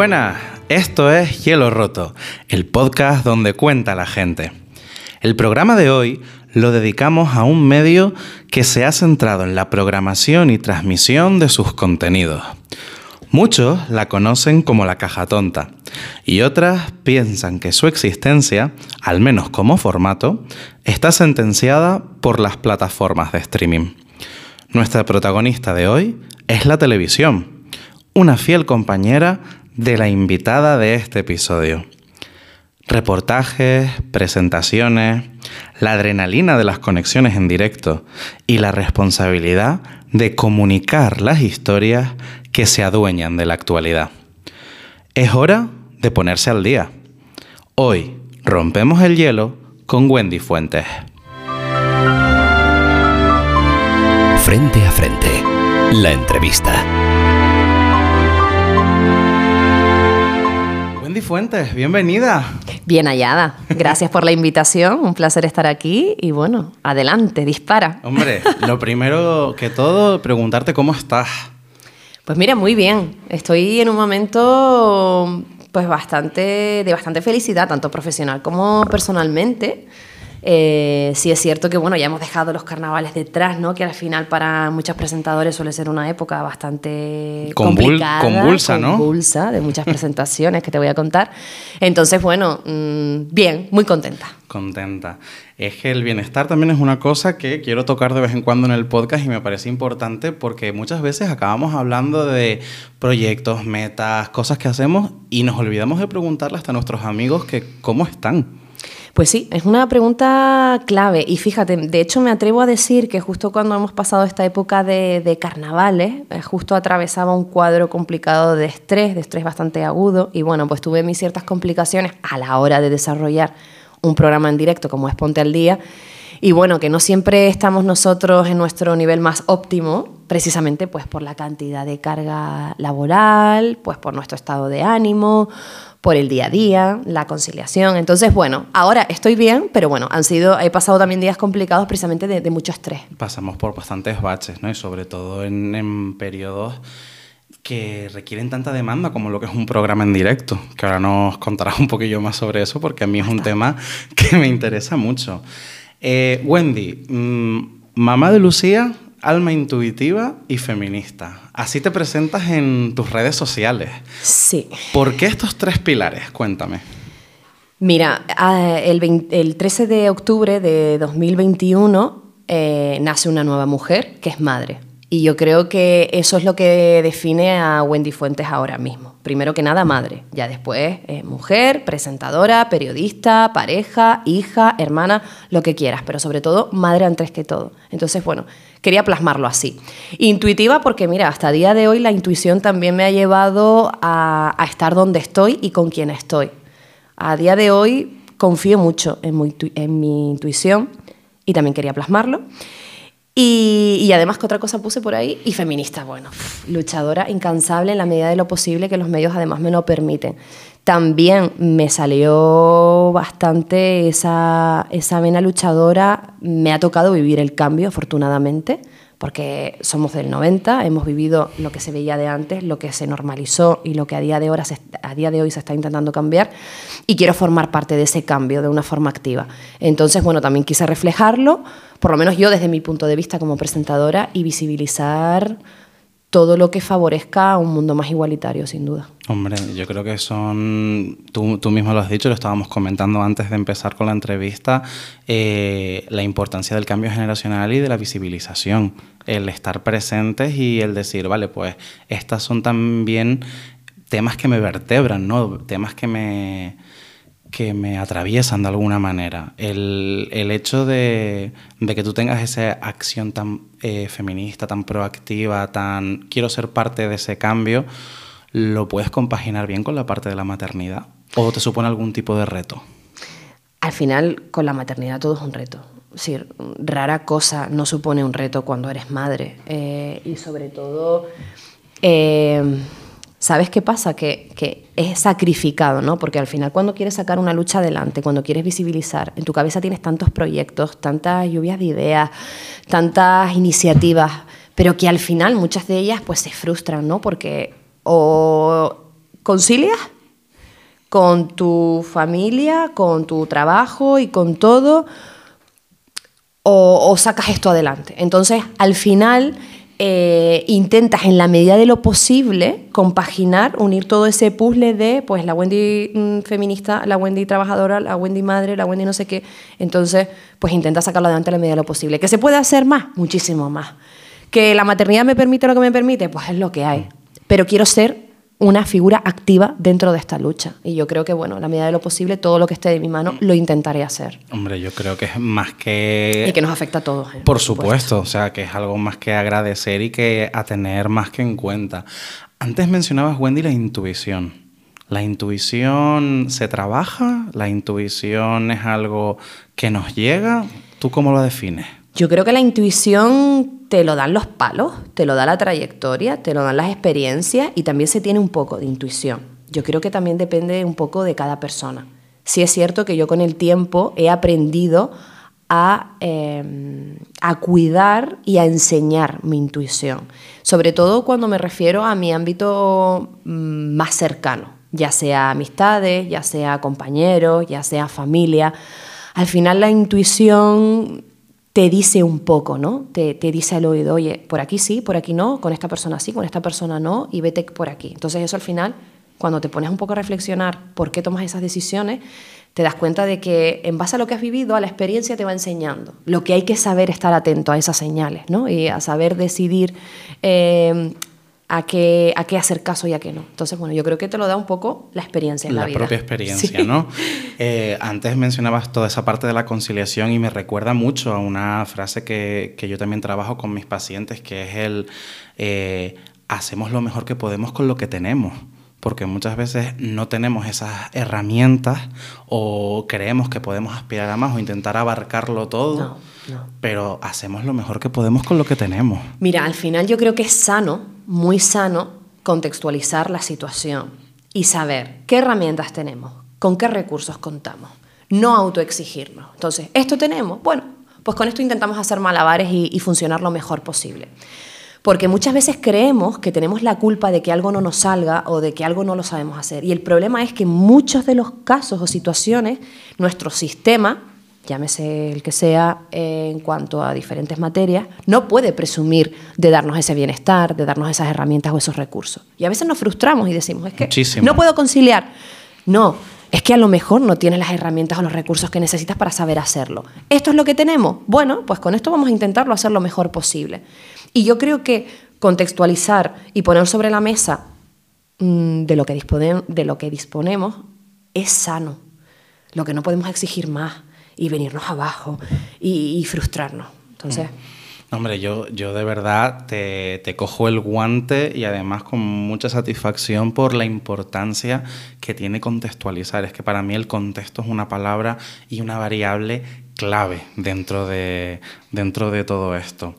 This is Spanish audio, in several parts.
buenas, esto es Hielo Roto, el podcast donde cuenta la gente. El programa de hoy lo dedicamos a un medio que se ha centrado en la programación y transmisión de sus contenidos. Muchos la conocen como la caja tonta y otras piensan que su existencia, al menos como formato, está sentenciada por las plataformas de streaming. Nuestra protagonista de hoy es la televisión, una fiel compañera de la invitada de este episodio. Reportajes, presentaciones, la adrenalina de las conexiones en directo y la responsabilidad de comunicar las historias que se adueñan de la actualidad. Es hora de ponerse al día. Hoy rompemos el hielo con Wendy Fuentes. Frente a frente, la entrevista. Wendy Fuentes, bienvenida. Bien hallada. Gracias por la invitación. Un placer estar aquí. Y bueno, adelante, dispara. Hombre, lo primero que todo, preguntarte cómo estás. Pues mira, muy bien. Estoy en un momento pues bastante de bastante felicidad, tanto profesional como personalmente. Eh, sí es cierto que bueno, ya hemos dejado los carnavales detrás, ¿no? Que al final para muchos presentadores suele ser una época bastante complicada, convulsa, ¿no? Convulsa, de muchas presentaciones que te voy a contar. Entonces, bueno, mmm, bien, muy contenta. Contenta. Es que el bienestar también es una cosa que quiero tocar de vez en cuando en el podcast y me parece importante porque muchas veces acabamos hablando de proyectos, metas, cosas que hacemos y nos olvidamos de preguntarle hasta a nuestros amigos que cómo están. Pues sí, es una pregunta clave. Y fíjate, de hecho me atrevo a decir que justo cuando hemos pasado esta época de, carnavales, eh, justo atravesaba un cuadro complicado de estrés, de estrés bastante agudo. Y bueno, pues tuve mis ciertas complicaciones a la hora de desarrollar un programa en directo como es Ponte al Día. Y bueno, que no siempre estamos nosotros en nuestro nivel más óptimo, precisamente pues por la cantidad de carga laboral, pues por nuestro estado de ánimo, por el día a día, la conciliación. Entonces, bueno, ahora estoy bien, pero bueno, han sido, he pasado también días complicados precisamente de, de mucho estrés. Pasamos por bastantes baches, ¿no? Y sobre todo en, en periodos que requieren tanta demanda como lo que es un programa en directo, que ahora nos contarás un poquillo más sobre eso porque a mí es un tema que me interesa mucho. Eh, Wendy, mmm, mamá de Lucía, alma intuitiva y feminista. Así te presentas en tus redes sociales. Sí. ¿Por qué estos tres pilares? Cuéntame. Mira, el, 20, el 13 de octubre de 2021 eh, nace una nueva mujer que es madre. Y yo creo que eso es lo que define a Wendy Fuentes ahora mismo. Primero que nada, madre. Ya después, eh, mujer, presentadora, periodista, pareja, hija, hermana, lo que quieras. Pero sobre todo, madre antes que todo. Entonces, bueno, quería plasmarlo así. Intuitiva porque, mira, hasta día de hoy la intuición también me ha llevado a, estar donde estoy y con quien estoy. A día de hoy confío mucho en mi intuición y también quería plasmarlo. Y, además, que otra cosa puse por ahí? Y feminista, bueno, luchadora incansable en la medida de lo posible que los medios además me lo permiten. También me salió bastante esa, esa vena luchadora, me ha tocado vivir el cambio, afortunadamente, porque somos del 90, hemos vivido lo que se veía de antes, lo que se normalizó y lo que a día de, se, a día de hoy se está intentando cambiar, y quiero formar parte de ese cambio de una forma activa. Entonces, bueno, también quise reflejarlo, por lo menos yo desde mi punto de vista como presentadora, y visibilizar todo lo que favorezca a un mundo más igualitario, sin duda. Hombre, yo creo que son, tú, tú mismo lo has dicho, lo estábamos comentando antes de empezar con la entrevista, eh, la importancia del cambio generacional y de la visibilización, el estar presentes y el decir, vale, pues estas son también temas que me vertebran, ¿no? Temas que me que me atraviesan de alguna manera. El, el hecho de, de, que tú tengas esa acción tan eh, feminista, tan proactiva, tan quiero ser parte de ese cambio, ¿lo puedes compaginar bien con la parte de la maternidad? ¿O te supone algún tipo de reto? Al final, con la maternidad todo es un reto. Es decir, rara cosa no supone un reto cuando eres madre. Eh, y sobre todo... Eh, ¿Sabes qué pasa? Que, es sacrificado, ¿no? Porque al final cuando quieres sacar una lucha adelante, cuando quieres visibilizar, en tu cabeza tienes tantos proyectos, tantas lluvias de ideas, tantas iniciativas, pero que al final muchas de ellas pues se frustran, ¿no? Porque o concilias con tu familia, con tu trabajo y con todo, o, o sacas esto adelante. Entonces, al final eh, intentas en la medida de lo posible compaginar, unir todo ese puzzle de pues la Wendy mm, feminista, la Wendy trabajadora, la Wendy madre, la Wendy no sé qué. Entonces, pues intenta sacarlo adelante en la medida de lo posible. ¿Que se puede hacer más? Muchísimo más. ¿Que la maternidad me permite lo que me permite? Pues es lo que hay. Pero quiero ser una figura activa dentro de esta lucha. Y yo creo que, bueno, a la medida de lo posible, todo lo que esté de mi mano lo intentaré hacer. Hombre, yo creo que es más que... Y que nos afecta a todos. ¿eh? Por supuesto, o sea, que es algo más que agradecer y que a tener más que en cuenta. Antes mencionabas, Wendy, la intuición. ¿La intuición se trabaja? ¿La intuición es algo que nos llega? ¿Tú cómo lo defines? Yo creo que la intuición te lo dan los palos, te lo da la trayectoria, te lo dan las experiencias y también se tiene un poco de intuición. Yo creo que también depende un poco de cada persona. Sí es cierto que yo con el tiempo he aprendido a, eh, a, cuidar y a enseñar mi intuición, sobre todo cuando me refiero a mi ámbito mm, más cercano, ya sea amistades, ya sea compañeros, ya sea familia. Al final la intuición te dice un poco, ¿no? Te, dice al oído, oye, por aquí sí, por aquí no, con esta persona sí, con esta persona no, y vete por aquí. Entonces eso al final, cuando te pones un poco a reflexionar por qué tomas esas decisiones, te das cuenta de que en base a lo que has vivido, a la experiencia te va enseñando. Lo que hay que saber estar atento a esas señales, ¿no? Y a saber decidir eh, a qué, a qué hacer caso y a qué no. Entonces, bueno, yo creo que te lo da un poco la experiencia en la, la vida. propia experiencia, sí. ¿no? Eh, antes mencionabas toda esa parte de la conciliación y me recuerda mucho a una frase que, que yo también trabajo con mis pacientes, que es el eh, hacemos lo mejor que podemos con lo que tenemos porque muchas veces no tenemos esas herramientas o creemos que podemos aspirar a más o intentar abarcarlo todo, no, no. pero hacemos lo mejor que podemos con lo que tenemos. Mira, al final yo creo que es sano, muy sano, contextualizar la situación y saber qué herramientas tenemos, con qué recursos contamos, no autoexigirnos. Entonces, ¿esto tenemos? Bueno, pues con esto intentamos hacer malabares y, y funcionar lo mejor posible. Porque muchas veces creemos que tenemos la culpa de que algo no nos salga o de que algo no lo sabemos hacer. Y el problema es que en muchos de los casos o situaciones, nuestro sistema, llámese el que sea eh, en cuanto a diferentes materias, no puede presumir de darnos ese bienestar, de darnos esas herramientas o esos recursos. Y a veces nos frustramos y decimos, es que Muchísimo. no puedo conciliar. No, es que a lo mejor no tienes las herramientas o los recursos que necesitas para saber hacerlo. ¿Esto es lo que tenemos? Bueno, pues con esto vamos a intentarlo hacer lo mejor posible. Y yo creo que contextualizar y poner sobre la mesa mmm, de, lo que de lo que disponemos es sano. Lo que no podemos exigir más y venirnos abajo y, frustrarnos. Entonces... Mm. Hombre, yo, yo de verdad te, te, cojo el guante y además con mucha satisfacción por la importancia que tiene contextualizar. Es que para mí el contexto es una palabra y una variable clave dentro de, dentro de todo esto.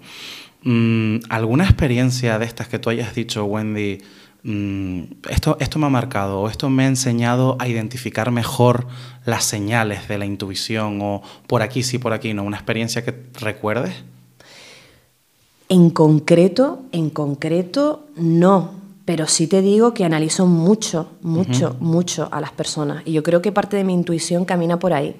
Mm, ¿Alguna experiencia de estas que tú hayas dicho, Wendy? Mm, esto, esto me ha marcado o esto me ha enseñado a identificar mejor las señales de la intuición o por aquí sí, por aquí no. ¿Una experiencia que recuerdes? En concreto, en concreto, no. Pero sí te digo que analizo mucho, mucho, uh -huh. mucho a las personas. Y yo creo que parte de mi intuición camina por ahí.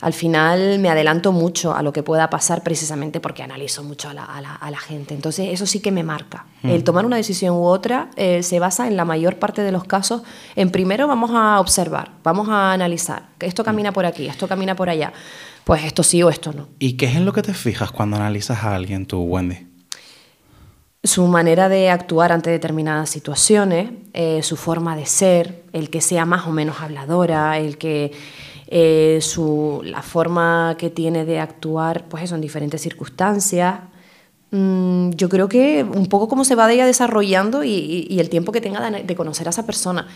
Al final me adelanto mucho a lo que pueda pasar precisamente porque analizo mucho a la, a la, a la gente. Entonces eso sí que me marca. -huh. El tomar una decisión u otra eh, se basa en la mayor parte de los casos en primero vamos a observar, vamos a analizar. Esto camina por aquí, esto camina por allá. Pues esto sí o esto no. ¿Y qué es en lo que te fijas cuando analizas a alguien tú, Wendy? su manera de actuar ante determinadas situaciones, eh, su forma de ser, el que sea más o menos habladora, el que eh, su, la forma que tiene de actuar, pues eso, en diferentes circunstancias. Mm, yo creo que un poco cómo se va de ella desarrollando y, y, y el tiempo que tenga de, de, conocer a esa persona.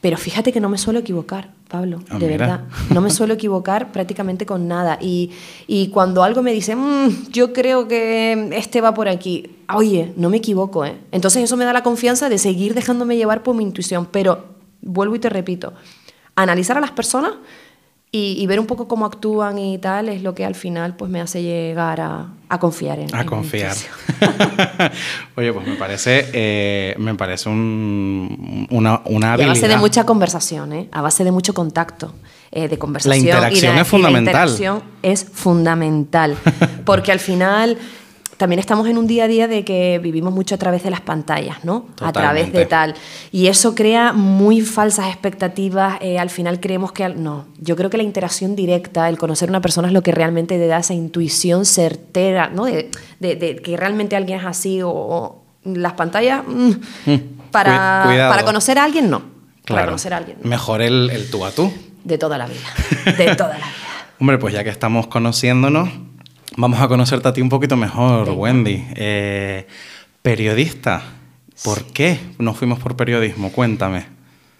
Pero fíjate que no me suelo equivocar, Pablo, Ah, de mira. verdad. No me suelo equivocar prácticamente con nada. Y, y cuando algo me dice, "Mm, yo creo que este va por aquí, oye, no me equivoco, ¿eh? Entonces eso me da la confianza de seguir dejándome llevar por mi intuición. Pero, vuelvo y te repito, analizar a las personas y, y ver un poco cómo actúan y tal es lo que al final pues me hace llegar a, a confiar en A en confiar. Oye, pues me parece, eh, me parece un- una, una Y a habilidad. base de mucha conversación, ¿eh? a base de mucho contacto, eh, de conversación. y interacción de- es y fundamental. La interacción es fundamental, porque al final también estamos en un día a día de que vivimos mucho a través de las pantallas, ¿no? A través de tal. Y eso crea muy falsas expectativas. eh, al final creemos que... al- No, yo creo que la interacción directa, el conocer a una persona es lo que realmente te da esa intuición certera, ¿no? De, de- de que realmente alguien es así o, o las pantallas... mm, para, Cui- cuidado. para conocer a alguien, no. Para conocer a alguien. no. Mejor el, el tú a tú. De toda la vida. De toda la vida. Hombre, pues ya que estamos conociéndonos, vamos a conocerte a ti un poquito mejor, Venga. Wendy. Eh, periodista. ¿Por qué nos fuimos por periodismo? Cuéntame.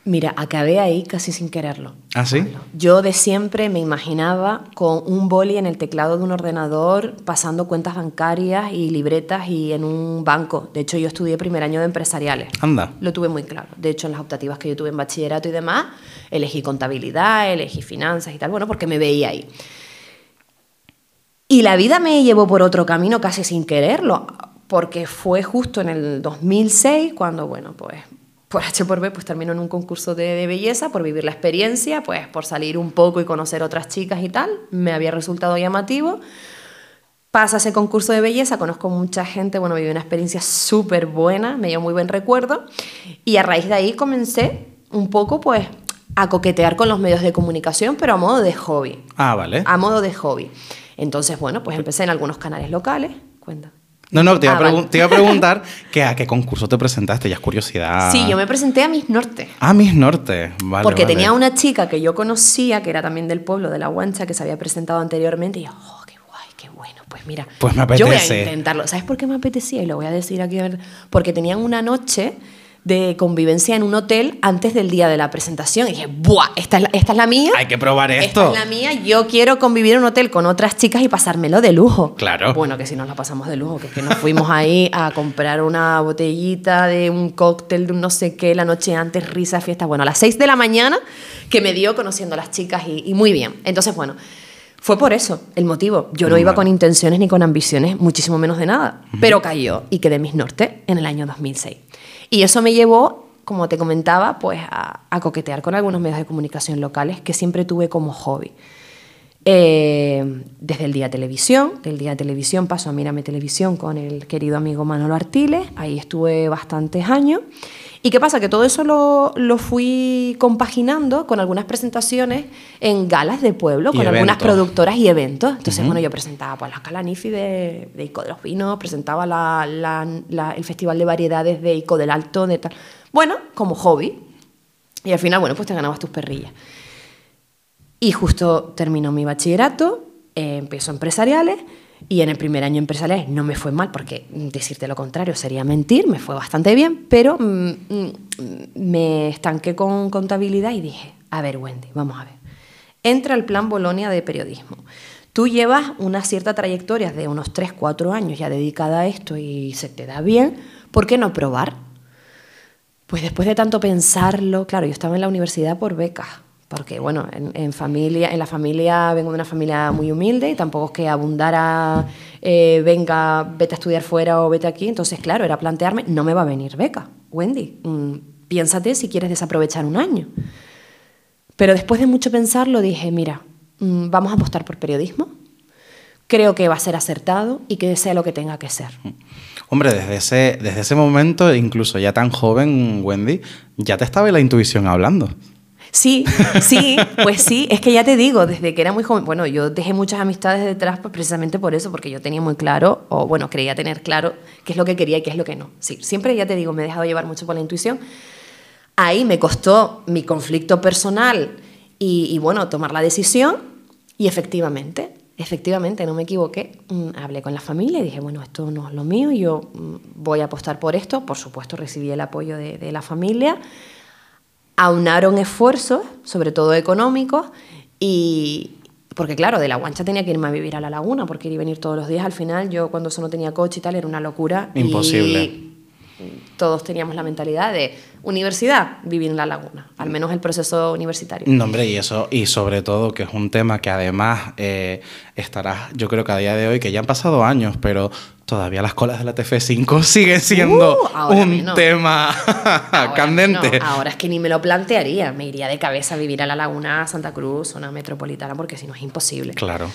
Mira, acabé ahí casi sin quererlo. ¿Ah, sí? Yo de siempre me imaginaba con un boli en el teclado de un ordenador, pasando cuentas bancarias y libretas y en un banco. De hecho, yo estudié primer año de empresariales. Anda. Lo tuve muy claro. De hecho, en las optativas que yo tuve en bachillerato y demás, elegí contabilidad, elegí finanzas y tal, bueno, porque me veía ahí. Y la vida me llevó por otro camino casi sin quererlo, porque fue justo en el 2006 cuando, bueno, pues por H por B, pues terminó en un concurso de, de belleza, por vivir la experiencia, pues por salir un poco y conocer otras chicas y tal, me había resultado llamativo. Pasa ese concurso de belleza, conozco mucha gente, bueno, viví una experiencia súper buena, me dio muy buen recuerdo, y a raíz de ahí comencé un poco, pues, a coquetear con los medios de comunicación, pero a modo de hobby Ah, vale. a modo de hobby. Entonces, bueno, pues empecé en algunos canales locales. Cuenta. No, no, te iba, Ah, a vale. te iba a preguntar que a qué concurso te presentaste, ya es curiosidad. Sí, yo me presenté a Miss Norte. Ah, Miss Norte. Vale, porque vale. tenía una chica que yo conocía, que era también del pueblo de La Guancha, que se había presentado anteriormente, y yo, oh, qué guay, qué bueno. Pues mira, Pues me yo voy a apetece. intentarlo. ¿Sabes por qué me apetecía? Y lo voy a decir aquí. a ver. Porque tenían una noche de convivencia en un hotel antes del día de la presentación. Y dije, ¡buah! Esta es la, esta es la mía. Hay que probar Esta esto. es la mía, yo quiero convivir en un hotel con otras chicas y pasármelo de lujo. Claro. Bueno, que si nos la pasamos de lujo, que es que nos fuimos ahí a comprar una botellita de un cóctel de un no sé qué la noche antes, risa, fiesta. Bueno, a las 6 de la mañana que me dio conociendo a las chicas y, y muy bien. Entonces, bueno, fue por eso el motivo. Yo no iba con intenciones ni con ambiciones, muchísimo menos de nada. Pero cayó y quedé Miss Norte en el año 2006. Y eso me llevó, como te comentaba, pues a, coquetear con algunos medios de comunicación locales que siempre tuve como hobby. Eh, desde el día televisión, del día televisión paso a Mírame Televisión con el querido amigo Manolo Artiles, ahí estuve bastantes años. ¿Y qué pasa? Que todo eso lo, lo fui compaginando con algunas presentaciones en galas de pueblo, Y con algunas eventos. productoras y eventos. Entonces, bueno, yo presentaba pues, la Calanifi de, de Ico de los Vinos, presentaba la- la- la- el Festival de Variedades de Ico del Alto, de tal. Bueno, como hobby. Y al final, bueno, pues te ganabas tus perrillas. Y justo terminó mi bachillerato, eh, empiezo empresariales y en el primer año empresariales no me fue mal porque decirte lo contrario sería mentir, me fue bastante bien, pero mm, mm, me estanqué con contabilidad y dije, a ver Wendy, vamos a ver, entra el plan Bolonia de periodismo. Tú llevas una cierta trayectoria de unos 3, 4 años ya dedicada a esto y se te da bien, ¿por qué no probar? Pues después de tanto pensarlo, claro, yo estaba en la universidad por becas, porque bueno, en, familia, en la familia vengo de una familia muy humilde y tampoco es que abundara, eh, venga, vete a estudiar fuera o vete aquí. Entonces, claro, era plantearme, no me va a venir beca, Wendy, mm, piénsate si quieres desaprovechar un año. Pero después de mucho pensarlo dije, mira, mm, vamos a apostar por periodismo. Creo que va a ser acertado y que sea lo que tenga que ser. Hombre, desde ese, desde ese momento, incluso ya tan joven, Wendy, ya te estaba la intuición hablando. Sí, sí, pues sí, es que ya te digo, desde que era muy joven, bueno, yo dejé muchas amistades detrás pues precisamente por eso, porque yo tenía muy claro, o bueno, creía tener claro qué es lo que quería y qué es lo que no. Sí, siempre ya te digo, me he dejado llevar mucho por la intuición. Ahí me costó mi conflicto personal y, bueno, tomar la decisión y efectivamente, efectivamente, no me equivoqué. Mm, Hablé con la familia y dije, bueno, esto no es lo mío, yo mm, voy a apostar por esto. Por supuesto, recibí el apoyo de la familia aunaron esfuerzos, sobre todo económicos, y porque claro, de la guancha tenía que irme a vivir a la laguna, porque ir y venir todos los días. Al final, yo cuando solo tenía coche y tal, era una locura. Imposible. Todos teníamos la mentalidad de universidad, vivir en la laguna, al menos el proceso universitario. No, hombre, y eso, y sobre todo que es un tema que además eh, estará, yo creo que a día de hoy, que ya han pasado años, pero todavía las colas de la TF5 siguen siendo Uh, un tema Ahora, candente. no, ahora es que ni me lo plantearía, me iría de cabeza a vivir a la laguna, Santa Cruz, zona metropolitana, porque si no es imposible. Claro.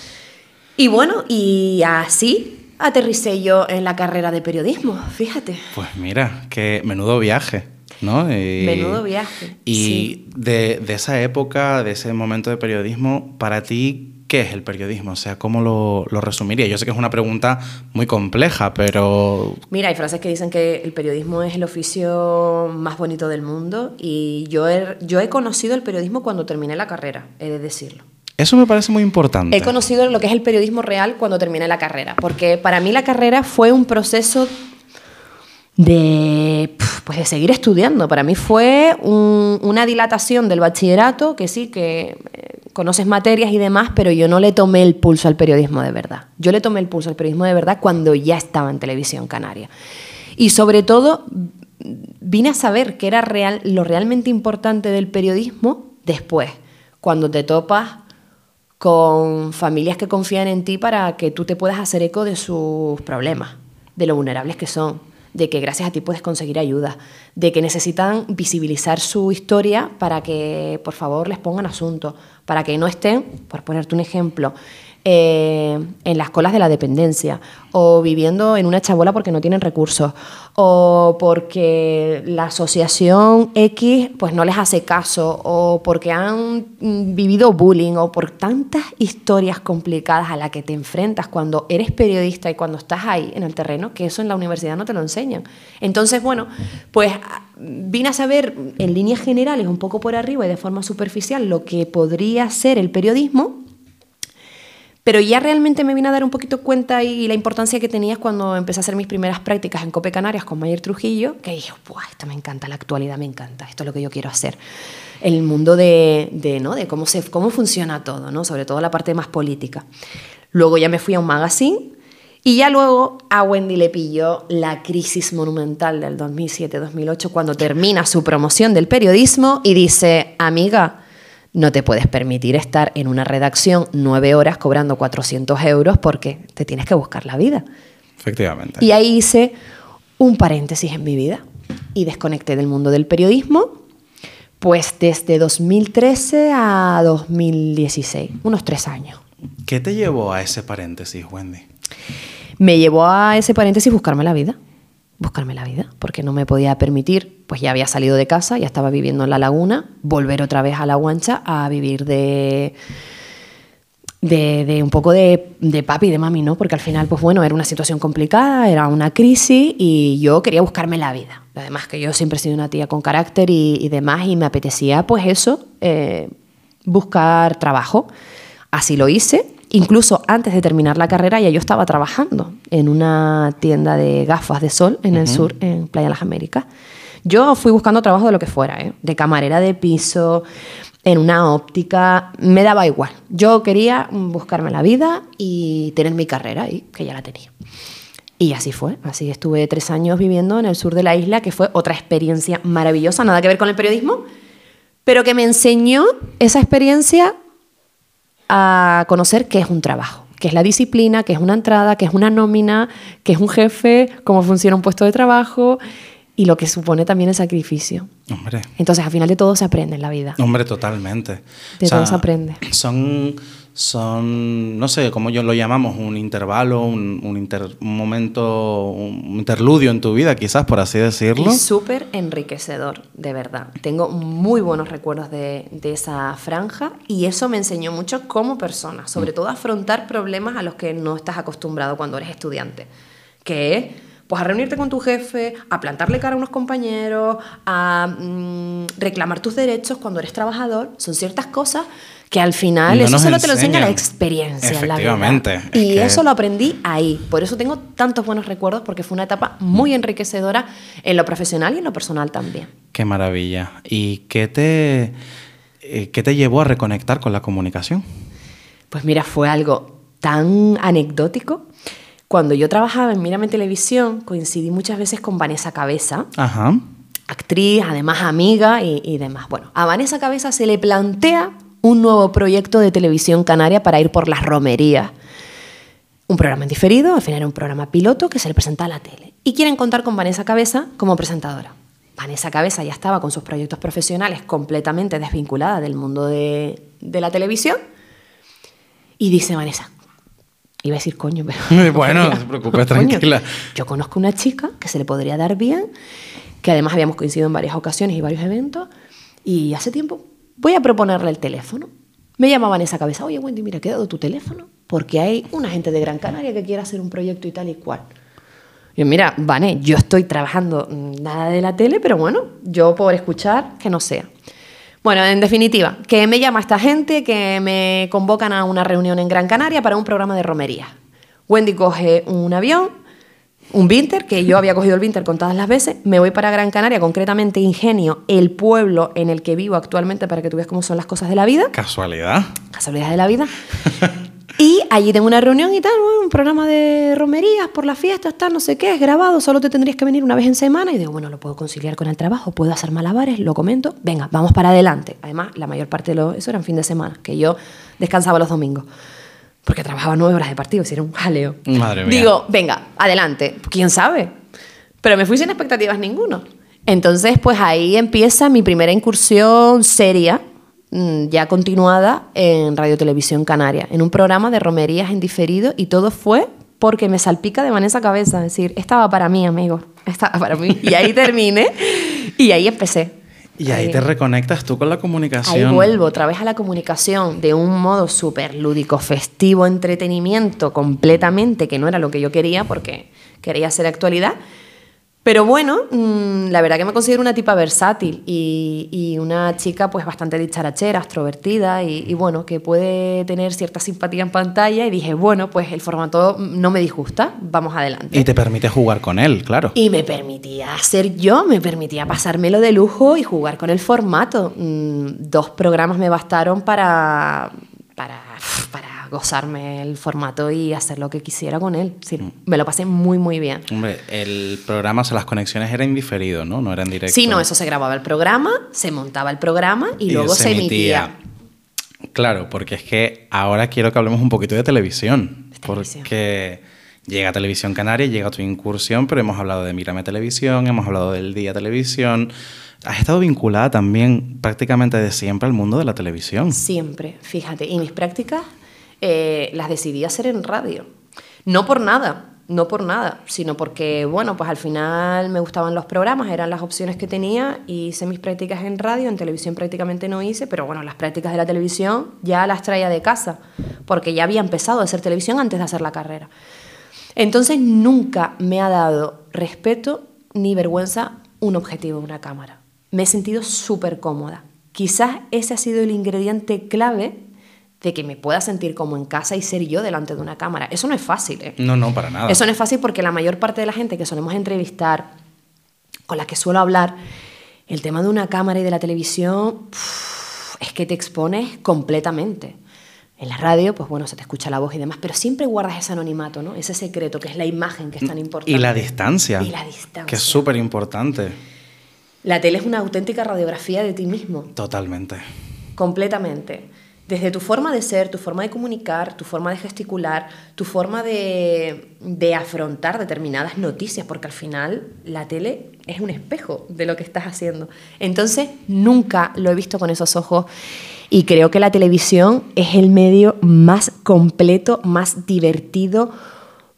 Y bueno, y así aterricé yo en la carrera de periodismo, fíjate. Pues mira, que menudo viaje, ¿no? Y- Menudo viaje, Y sí. de, de esa época, de ese momento de periodismo, para ti, ¿qué es el periodismo? O sea, ¿cómo lo, lo resumiría? Yo sé que es una pregunta muy compleja, pero Mira, hay frases que dicen que el periodismo es el oficio más bonito del mundo y yo he, yo he conocido el periodismo cuando terminé la carrera, he de decirlo. Eso me parece muy importante. He conocido lo que es el periodismo real cuando terminé la carrera, porque para mí la carrera fue un proceso de, pues de seguir estudiando. Para mí fue un- una dilatación del bachillerato, que sí, que eh, conoces materias y demás, pero yo no le tomé el pulso al periodismo de verdad. Yo le tomé el pulso al periodismo de verdad cuando ya estaba en televisión canaria. Y sobre todo vine a saber que era real, lo realmente importante del periodismo después, cuando te topas con familias que confían en ti para que tú te puedas hacer eco de sus problemas, de lo vulnerables que son, de que gracias a ti puedes conseguir ayuda, de que necesitan visibilizar su historia para que por favor les pongan asunto, para que no estén, por ponerte un ejemplo, eh, en las colas de la dependencia o viviendo en una chabola porque no tienen recursos o porque la asociación X pues no les hace caso o porque han mm, vivido bullying o por tantas historias complicadas a las que te enfrentas cuando eres periodista y cuando estás ahí en el terreno que eso en la universidad no te lo enseñan. Entonces, bueno, pues vine a saber en líneas generales, un poco por arriba y de forma superficial, lo que podría ser el periodismo pero ya realmente me vine a dar un poquito cuenta y la importancia que tenías cuando empecé a hacer mis primeras prácticas en Cope Canarias con Mayer Trujillo, que dije, Buah, esto me encanta, la actualidad me encanta, esto es lo que yo quiero hacer. El mundo de, ¿no? de cómo, se, cómo funciona todo, ¿no? sobre todo la parte más política. Luego ya me fui a un magazine y ya luego a Wendy le pilló la crisis monumental del 2007-2008 cuando termina su promoción del periodismo y dice, amiga, no te puedes permitir estar en una redacción nueve horas cobrando 400 euros porque te tienes que buscar la vida. Efectivamente. Y ahí hice un paréntesis en mi vida y desconecté del mundo del periodismo, pues desde 2013 a 2016, unos tres años. ¿Qué te llevó a ese paréntesis, Wendy? Me llevó a ese paréntesis buscarme la vida, buscarme la vida, porque no me podía permitir, pues ya había salido de casa, ya estaba viviendo en la laguna, volver otra vez a la guancha a vivir de, de, un poco de, de papi y de mami, ¿no? Porque al final, pues bueno, era una situación complicada, era una crisis y yo quería buscarme la vida. Además que yo siempre he sido una tía con carácter y, y demás y me apetecía, pues eso, eh, buscar trabajo. Así lo hice. Incluso antes de terminar la carrera ya yo estaba trabajando en una tienda de gafas de sol en el sur, en Playa de las Américas. Yo fui buscando trabajo de lo que fuera, ¿eh? de camarera de piso, en una óptica, me daba igual. Yo quería buscarme la vida y tener mi carrera ahí, que ya la tenía. Y así fue, así estuve tres años viviendo en el sur de la isla, que fue otra experiencia maravillosa, nada que ver con el periodismo, pero que me enseñó esa experiencia a conocer qué es un trabajo, qué es la disciplina, qué es una entrada, qué es una nómina, qué es un jefe, cómo funciona un puesto de trabajo y lo que supone también el sacrificio. Hombre. Entonces, al final de todo se aprende en la vida. Hombre, totalmente. De todo se aprende. Son, son, no sé, cómo yo lo llamamos, un intervalo, un, un, inter- un momento, un interludio en tu vida, quizás, por así decirlo. Y súper enriquecedor, de verdad. Tengo muy buenos recuerdos de, de esa franja y eso me enseñó mucho como persona, Mm. sobre todo a afrontar problemas a los que no estás acostumbrado cuando eres estudiante, que es Pues a reunirte con tu jefe, a plantarle cara a unos compañeros, a mm, reclamar tus derechos cuando eres trabajador. Son ciertas cosas que al final No eso solo te lo enseña la experiencia. la. Efectivamente, es Y que- eso lo aprendí ahí. Por eso tengo tantos buenos recuerdos porque fue una etapa muy enriquecedora en lo profesional y en lo personal también. Qué maravilla. ¿Y qué te, eh, qué te llevó a reconectar con la comunicación? Pues mira, fue algo tan anecdótico. Cuando yo trabajaba en Mírame Televisión, coincidí muchas veces con Vanessa Cabeza, Ajá. actriz, además amiga y, y demás. Bueno, a Vanessa Cabeza se le plantea un nuevo proyecto de televisión canaria para ir por las romerías. Un programa en diferido, al final era un programa piloto que se le presenta a la tele. Y quieren contar con Vanessa Cabeza como presentadora. Vanessa Cabeza ya estaba con sus proyectos profesionales completamente desvinculada del mundo de, de la televisión. Y dice Vanessa, iba a decir coño, pero... Bueno, no se preocupe, Coño, tranquila. yo conozco una chica que se le podría dar bien, que además habíamos coincidido en varias ocasiones y varios eventos, y hace tiempo voy a proponerle el teléfono. Me llama Vanessa Cabeza, oye Wendy, mira, ¿qué he dado tu teléfono? Porque hay una gente de Gran Canaria que quiere hacer un proyecto y tal y cual. Yo, mira, Vane, yo estoy trabajando mm, nada de la tele, pero bueno, yo por escuchar, que no sea. Bueno, en definitiva, que me llama esta gente, que me convocan a una reunión en Gran Canaria para un programa de romería. Wendy coge un avión, un Vinter, que yo había cogido el Vinter contadas las veces, me voy para Gran Canaria, concretamente Ingenio, el pueblo en el que vivo actualmente, para que tú veas cómo son las cosas de la vida Casualidad. casualidades de la vida. Y allí tengo una reunión y tal, bueno, un programa de romerías por las fiestas, tal, no sé qué, es grabado, solo te tendrías que venir una vez en semana. Y digo, bueno, lo puedo conciliar con el trabajo, puedo hacer malabares, lo comento, venga, vamos para adelante. Además, la mayor parte de lo, eso eran fin de semana, que yo descansaba los domingos. Porque trabajaba nueve horas de partido, si era un jaleo. Madre mía. Digo, venga, adelante, quién sabe. Pero me fui sin expectativas ninguno. Entonces, pues ahí empieza mi primera incursión seria, ya continuada en Radio Televisión Canaria, en un programa de romerías en diferido y todo fue porque me salpica de Vanessa Cabeza, es decir, estaba para mí, amigo, estaba para mí. Y ahí terminé y ahí empecé. Y ahí te reconectas tú con la Ahí comunicación. vuelvo otra vez a la comunicación de un modo súper lúdico, festivo, entretenimiento completamente, que no era lo que yo quería porque quería hacer actualidad. Pero bueno, mm, la verdad que me considero una tipa versátil y, y una chica pues bastante dicharachera, extrovertida y, y bueno, que puede tener cierta simpatía en pantalla y dije, bueno, pues el formato no me disgusta, vamos adelante. Y te permite jugar con él, claro. Y me permitía ser yo, me permitía pasármelo de lujo y jugar con el formato. Mm, dos programas me bastaron para, para, para gozarme el formato y hacer lo que quisiera con él. Sí, Mm. Me lo pasé muy, muy bien. Hombre, el programa, o sea, las conexiones eran indiferido, ¿no? No eran directo. Sí, no, eso se grababa el programa, se montaba el programa y, luego se, emitía. Claro, porque es que ahora quiero que hablemos un poquito de televisión. De televisión. Porque llega Televisión Canaria, llega tu incursión, pero hemos hablado de Mírame Televisión, hemos hablado del Día Televisión. Has estado vinculada también prácticamente de siempre al mundo de la televisión. Siempre, fíjate. Y mis prácticas eh, las decidí hacer en radio. No por nada, no por nada, sino porque, bueno, pues al final me gustaban los programas, eran las opciones que tenía y hice mis prácticas en radio, en televisión prácticamente no hice, pero bueno, las prácticas de la televisión ya las traía de casa, porque ya había empezado a hacer televisión antes de hacer la carrera. Entonces nunca me ha dado respeto ni vergüenza un objetivo, una cámara. Me he sentido súper cómoda. Quizás ese ha sido el ingrediente clave de que me pueda sentir como en casa y ser yo delante de una cámara. Eso no es fácil. ¿eh? No, no, para nada. Eso no es fácil porque la mayor parte de la gente que solemos entrevistar, con la que suelo hablar, el tema de una cámara y de la televisión es que te expones completamente. En la radio, pues bueno, se te escucha la voz y demás, pero siempre guardas ese anonimato, ¿no? Ese secreto que es la imagen que es tan importante. Y la distancia. Y la distancia. Que es súper importante. La tele es una auténtica radiografía de ti mismo. Totalmente. completamente. Desde tu forma de ser, tu forma de comunicar, tu forma de gesticular, tu forma de, de, afrontar determinadas noticias, porque al final la tele es un espejo de lo que estás haciendo. Entonces, nunca lo he visto con esos ojos y creo que la televisión es el medio más completo, más divertido,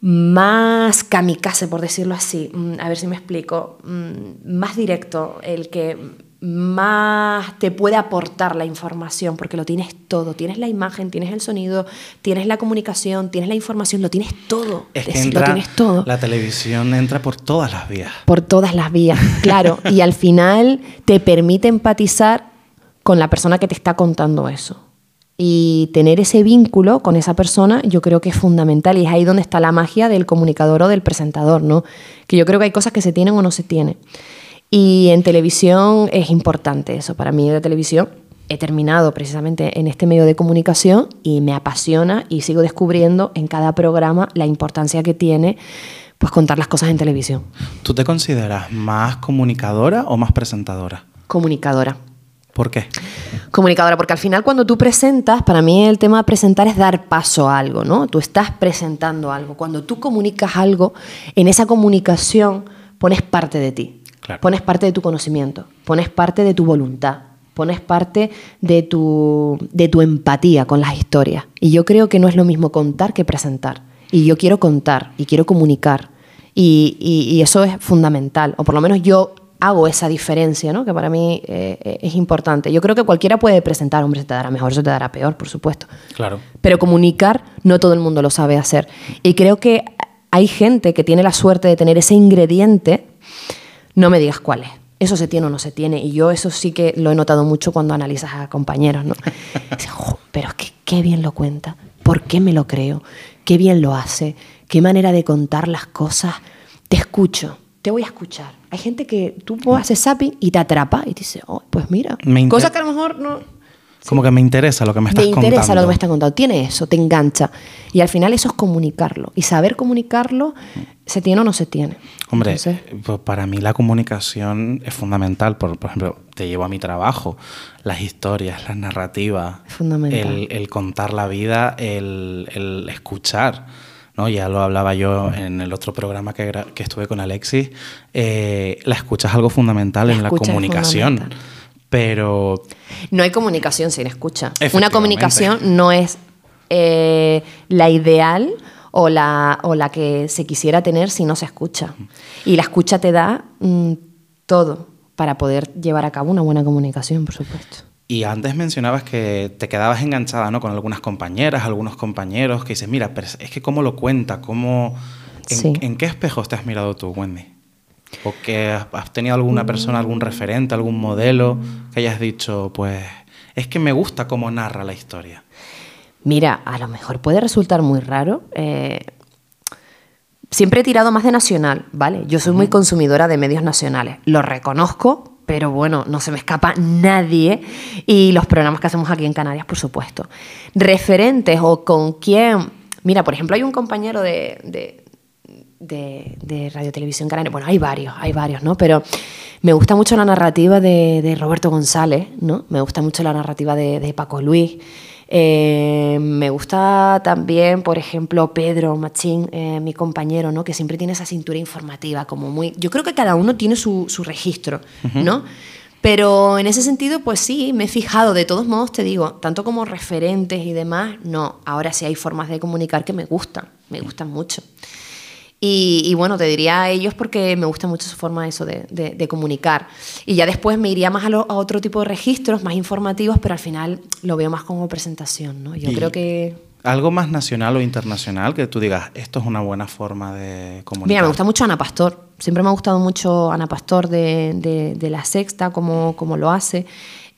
más kamikaze, por decirlo así. A ver si me explico. Más directo, el que más te puede aportar la información, porque lo tienes todo. Tienes la imagen, tienes el sonido, tienes la comunicación, tienes la información, lo tienes todo. Es que Es- entra- lo tienes todo. La televisión entra por todas las vías. Por todas las vías, claro. y al final te permite empatizar con la persona que te está contando eso. Y tener ese vínculo con esa persona yo creo que es fundamental y es ahí donde está la magia del comunicador o del presentador, ¿no? Que yo creo que hay cosas que se tienen o no se tienen. Y en televisión es importante eso. Para mí la televisión he terminado precisamente en este medio de comunicación y me apasiona y sigo descubriendo en cada programa la importancia que tiene pues contar las cosas en televisión. ¿Tú te consideras más comunicadora o más presentadora? Comunicadora. ¿Por qué? Comunicadora, porque al final cuando tú presentas, para mí el tema de presentar es dar paso a algo, ¿no? Tú estás presentando algo. Cuando tú comunicas algo, en esa comunicación pones parte de ti, Claro. pones parte de tu conocimiento, pones parte de tu voluntad, pones parte de tu, de tu empatía con las historias. Y yo creo que no es lo mismo contar que presentar. Y yo quiero contar y quiero comunicar. Y, y- y eso es fundamental, o por lo menos yo hago esa diferencia, ¿no? que para mí eh, es importante. Yo creo que cualquiera puede presentar, hombre, se te dará mejor, se te dará peor, por supuesto. Claro. Pero comunicar no todo el mundo lo sabe hacer. Y creo que hay gente que tiene la suerte de tener ese ingrediente, no me digas cuál es. Eso se tiene o no se tiene. Y yo eso sí que lo he notado mucho cuando analizas a compañeros, ¿no? Dices, "Jo, pero es que qué bien lo cuenta. ¿Por qué me lo creo? Qué bien lo hace. Qué manera de contar las cosas. Te escucho. Te voy a escuchar. Hay gente que tú haces zapping y te atrapa y te dice, oh, pues mira. Cosas que a lo mejor no, Como que me interesa lo que me estás me interesa contando. lo que me estás contando. Tiene eso, te engancha. Y al final eso es comunicarlo. Y saber comunicarlo, se tiene o no se tiene. Hombre, Entonces, pues para mí la comunicación es fundamental. Por, por ejemplo, te llevo a mi trabajo, las historias, las narrativas, Es fundamental. El, el contar la vida, el, el escuchar. ¿no? Ya lo hablaba yo en el otro programa que, que estuve con Alexis. eh, la escucha es algo fundamental La en la es comunicación. fundamental. Pero no hay comunicación sin escucha. Una comunicación no es eh, la ideal o la, o la que se quisiera tener si no se escucha. Y la escucha te da mm, todo para poder llevar a cabo una buena comunicación, por supuesto. Y antes mencionabas que te quedabas enganchada ¿no? con algunas compañeras, algunos compañeros, que dices, mira, pero es que cómo lo cuenta, cómo... ¿En, Sí. en qué espejos te has mirado tú, Wendy? ¿O que has, tenido alguna persona, algún referente, algún modelo que hayas dicho, pues, es que me gusta cómo narra la historia? Mira, a lo mejor puede resultar muy raro. eh, siempre he tirado más de nacional, ¿vale? Yo soy muy consumidora de medios nacionales. Lo reconozco, pero bueno, no se me escapa nadie. Y los programas que hacemos aquí en Canarias, por supuesto. Referentes o con quién. Mira, por ejemplo, hay un compañero de, de, de, de Radio Televisión Canaria. Bueno, hay varios, hay varios, ¿no? Pero me gusta mucho la narrativa de, de Roberto González, ¿no? Me gusta mucho la narrativa de, de Paco Luis. Eh, me gusta también, por ejemplo, Pedro Machín, eh, mi compañero, ¿no? Que siempre tiene esa cintura informativa, como muy. Yo creo que cada uno tiene su, su registro, ¿no? Pero en ese sentido, pues sí, me he fijado. De todos modos, te digo, tanto como referentes y demás, no. Ahora sí hay formas de comunicar que me gustan, me gustan mucho. Y, y bueno, te diría a ellos porque me gusta mucho su forma eso de, de- de comunicar. Y ya después me iría más a, lo- a otro tipo de registros, más informativos, pero al final lo veo más como presentación, ¿no? Yo creo que... ¿Algo más nacional o internacional que tú digas, esto es una buena forma de comunicar? Mira, me gusta mucho Ana Pastor. Siempre me ha gustado mucho Ana Pastor de, de- de La Sexta, como, como lo hace.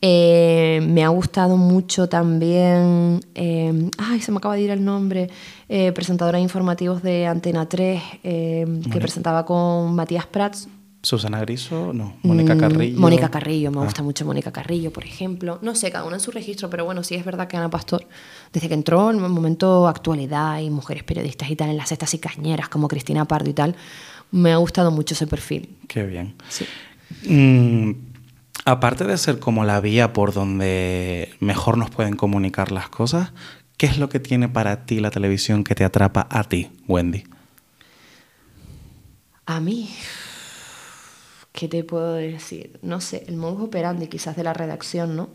Eh, me ha gustado mucho también, eh, ay, se me acaba de ir el nombre, eh, presentadora de informativos de Antena 3, eh, que presentaba con Matías Prats. Susana Griso, no. Mónica Mm, Carrillo. Mónica Carrillo, me Ah. gusta mucho Mónica Carrillo, por ejemplo. No sé, cada uno en su registro, pero bueno, sí es verdad que Ana Pastor, desde que entró en el momento actualidad y mujeres periodistas y tal, en las cestas y cañeras como Cristina Pardo y tal, me ha gustado mucho ese perfil. Qué bien. Sí. Mm, aparte de ser como la vía por donde mejor nos pueden comunicar las cosas, ¿qué es lo que tiene para ti la televisión que te atrapa a ti, Wendy? A mí, ¿qué te puedo decir? No sé, el modus operandi quizás de la redacción, ¿no?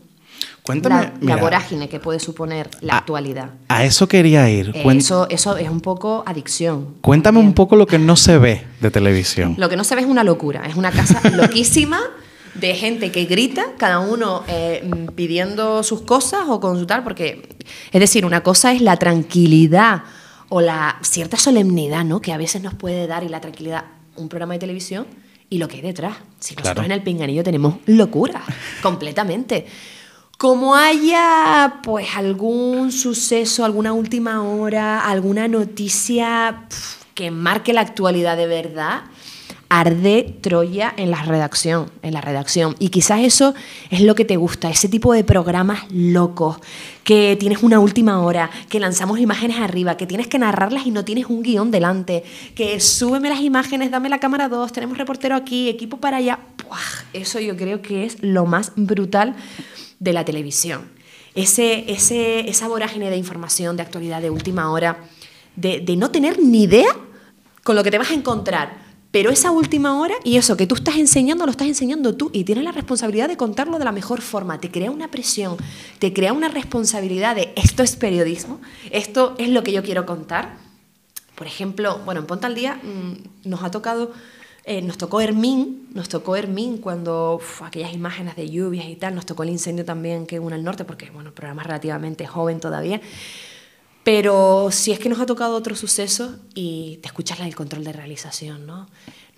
Cuéntame. la, la vorágine que puede suponer la a- actualidad. A eso quería ir. Eh, eso, eso es un poco adicción. Cuéntame un poco lo que no se ve de televisión. Lo que no se ve es una locura, es una casa loquísima de gente que grita, cada uno eh, pidiendo sus cosas o consultar, porque, es decir, una cosa es la tranquilidad o la cierta solemnidad, ¿no? Que a veces nos puede dar y la tranquilidad un programa de televisión y lo que hay detrás. Si nosotros Claro. en el pinganillo tenemos locura, completamente. Como haya pues algún suceso, alguna última hora, alguna noticia que marque la actualidad de verdad, arde Troya en la redacción, en la redacción. Y quizás eso es lo que te gusta, ese tipo de programas locos, que tienes una última hora, que lanzamos imágenes arriba, que tienes que narrarlas y no tienes un guion delante, que súbeme las imágenes, dame la cámara 2, tenemos reportero aquí, equipo para allá. Eso yo creo que es lo más brutal de la televisión. Ese, ese, esa vorágine de información, de actualidad, de última hora, de no tener ni idea con lo que te vas a encontrar. Pero esa última hora y eso que tú estás enseñando, lo estás enseñando tú y tienes la responsabilidad de contarlo de la mejor forma. Te crea una presión, te crea una responsabilidad de esto es periodismo, esto es lo que yo quiero contar. Por ejemplo, bueno, en Ponta al Día mm, nos ha tocado, eh, nos tocó Hermín, nos tocó Hermín cuando aquellas imágenes de lluvias y tal, nos tocó el incendio también que hubo en el norte, porque bueno, el programa es relativamente joven todavía. Pero si es que nos ha tocado otro suceso y te escuchas la del control de realización, ¿no?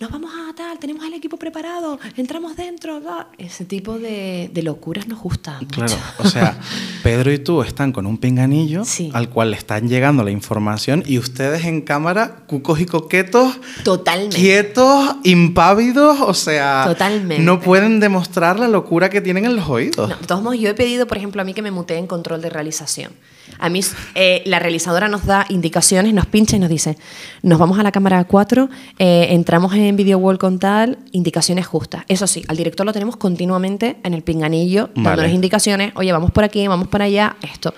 Nos vamos a tal, tenemos al equipo preparado, entramos dentro, ese tipo de, de locuras nos gusta mucho. Claro, o sea, Pedro y tú están con un pinganillo Sí. al cual le están llegando la información y ustedes en cámara, cucos y coquetos, Totalmente. quietos, impávidos, o sea, Totalmente. no pueden demostrar la locura que tienen en los oídos. No, de todos modos, yo he pedido, por ejemplo, a mí que me mutee en control de realización. A mí, eh, la realizadora nos da indicaciones, nos pincha y nos dice, nos vamos a la cámara 4, eh, entramos en Video Wall con tal, indicaciones justas. Eso sí, al director lo tenemos continuamente en el pinganillo, Vale. dándonos indicaciones, oye, vamos por aquí, vamos para allá, esto.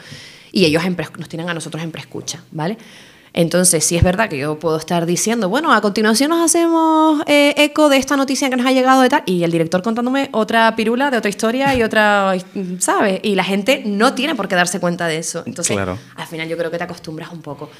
Y ellos en nos tienen a nosotros en preescucha, ¿vale? Entonces, sí es verdad que yo puedo estar diciendo, bueno, a continuación nos hacemos eh, eco de esta noticia que nos ha llegado de tal, y el director contándome otra pirula de otra historia y otra, ¿sabes? Y la gente no tiene por qué darse cuenta de eso. Entonces, Claro. al final yo creo que te acostumbras un poco.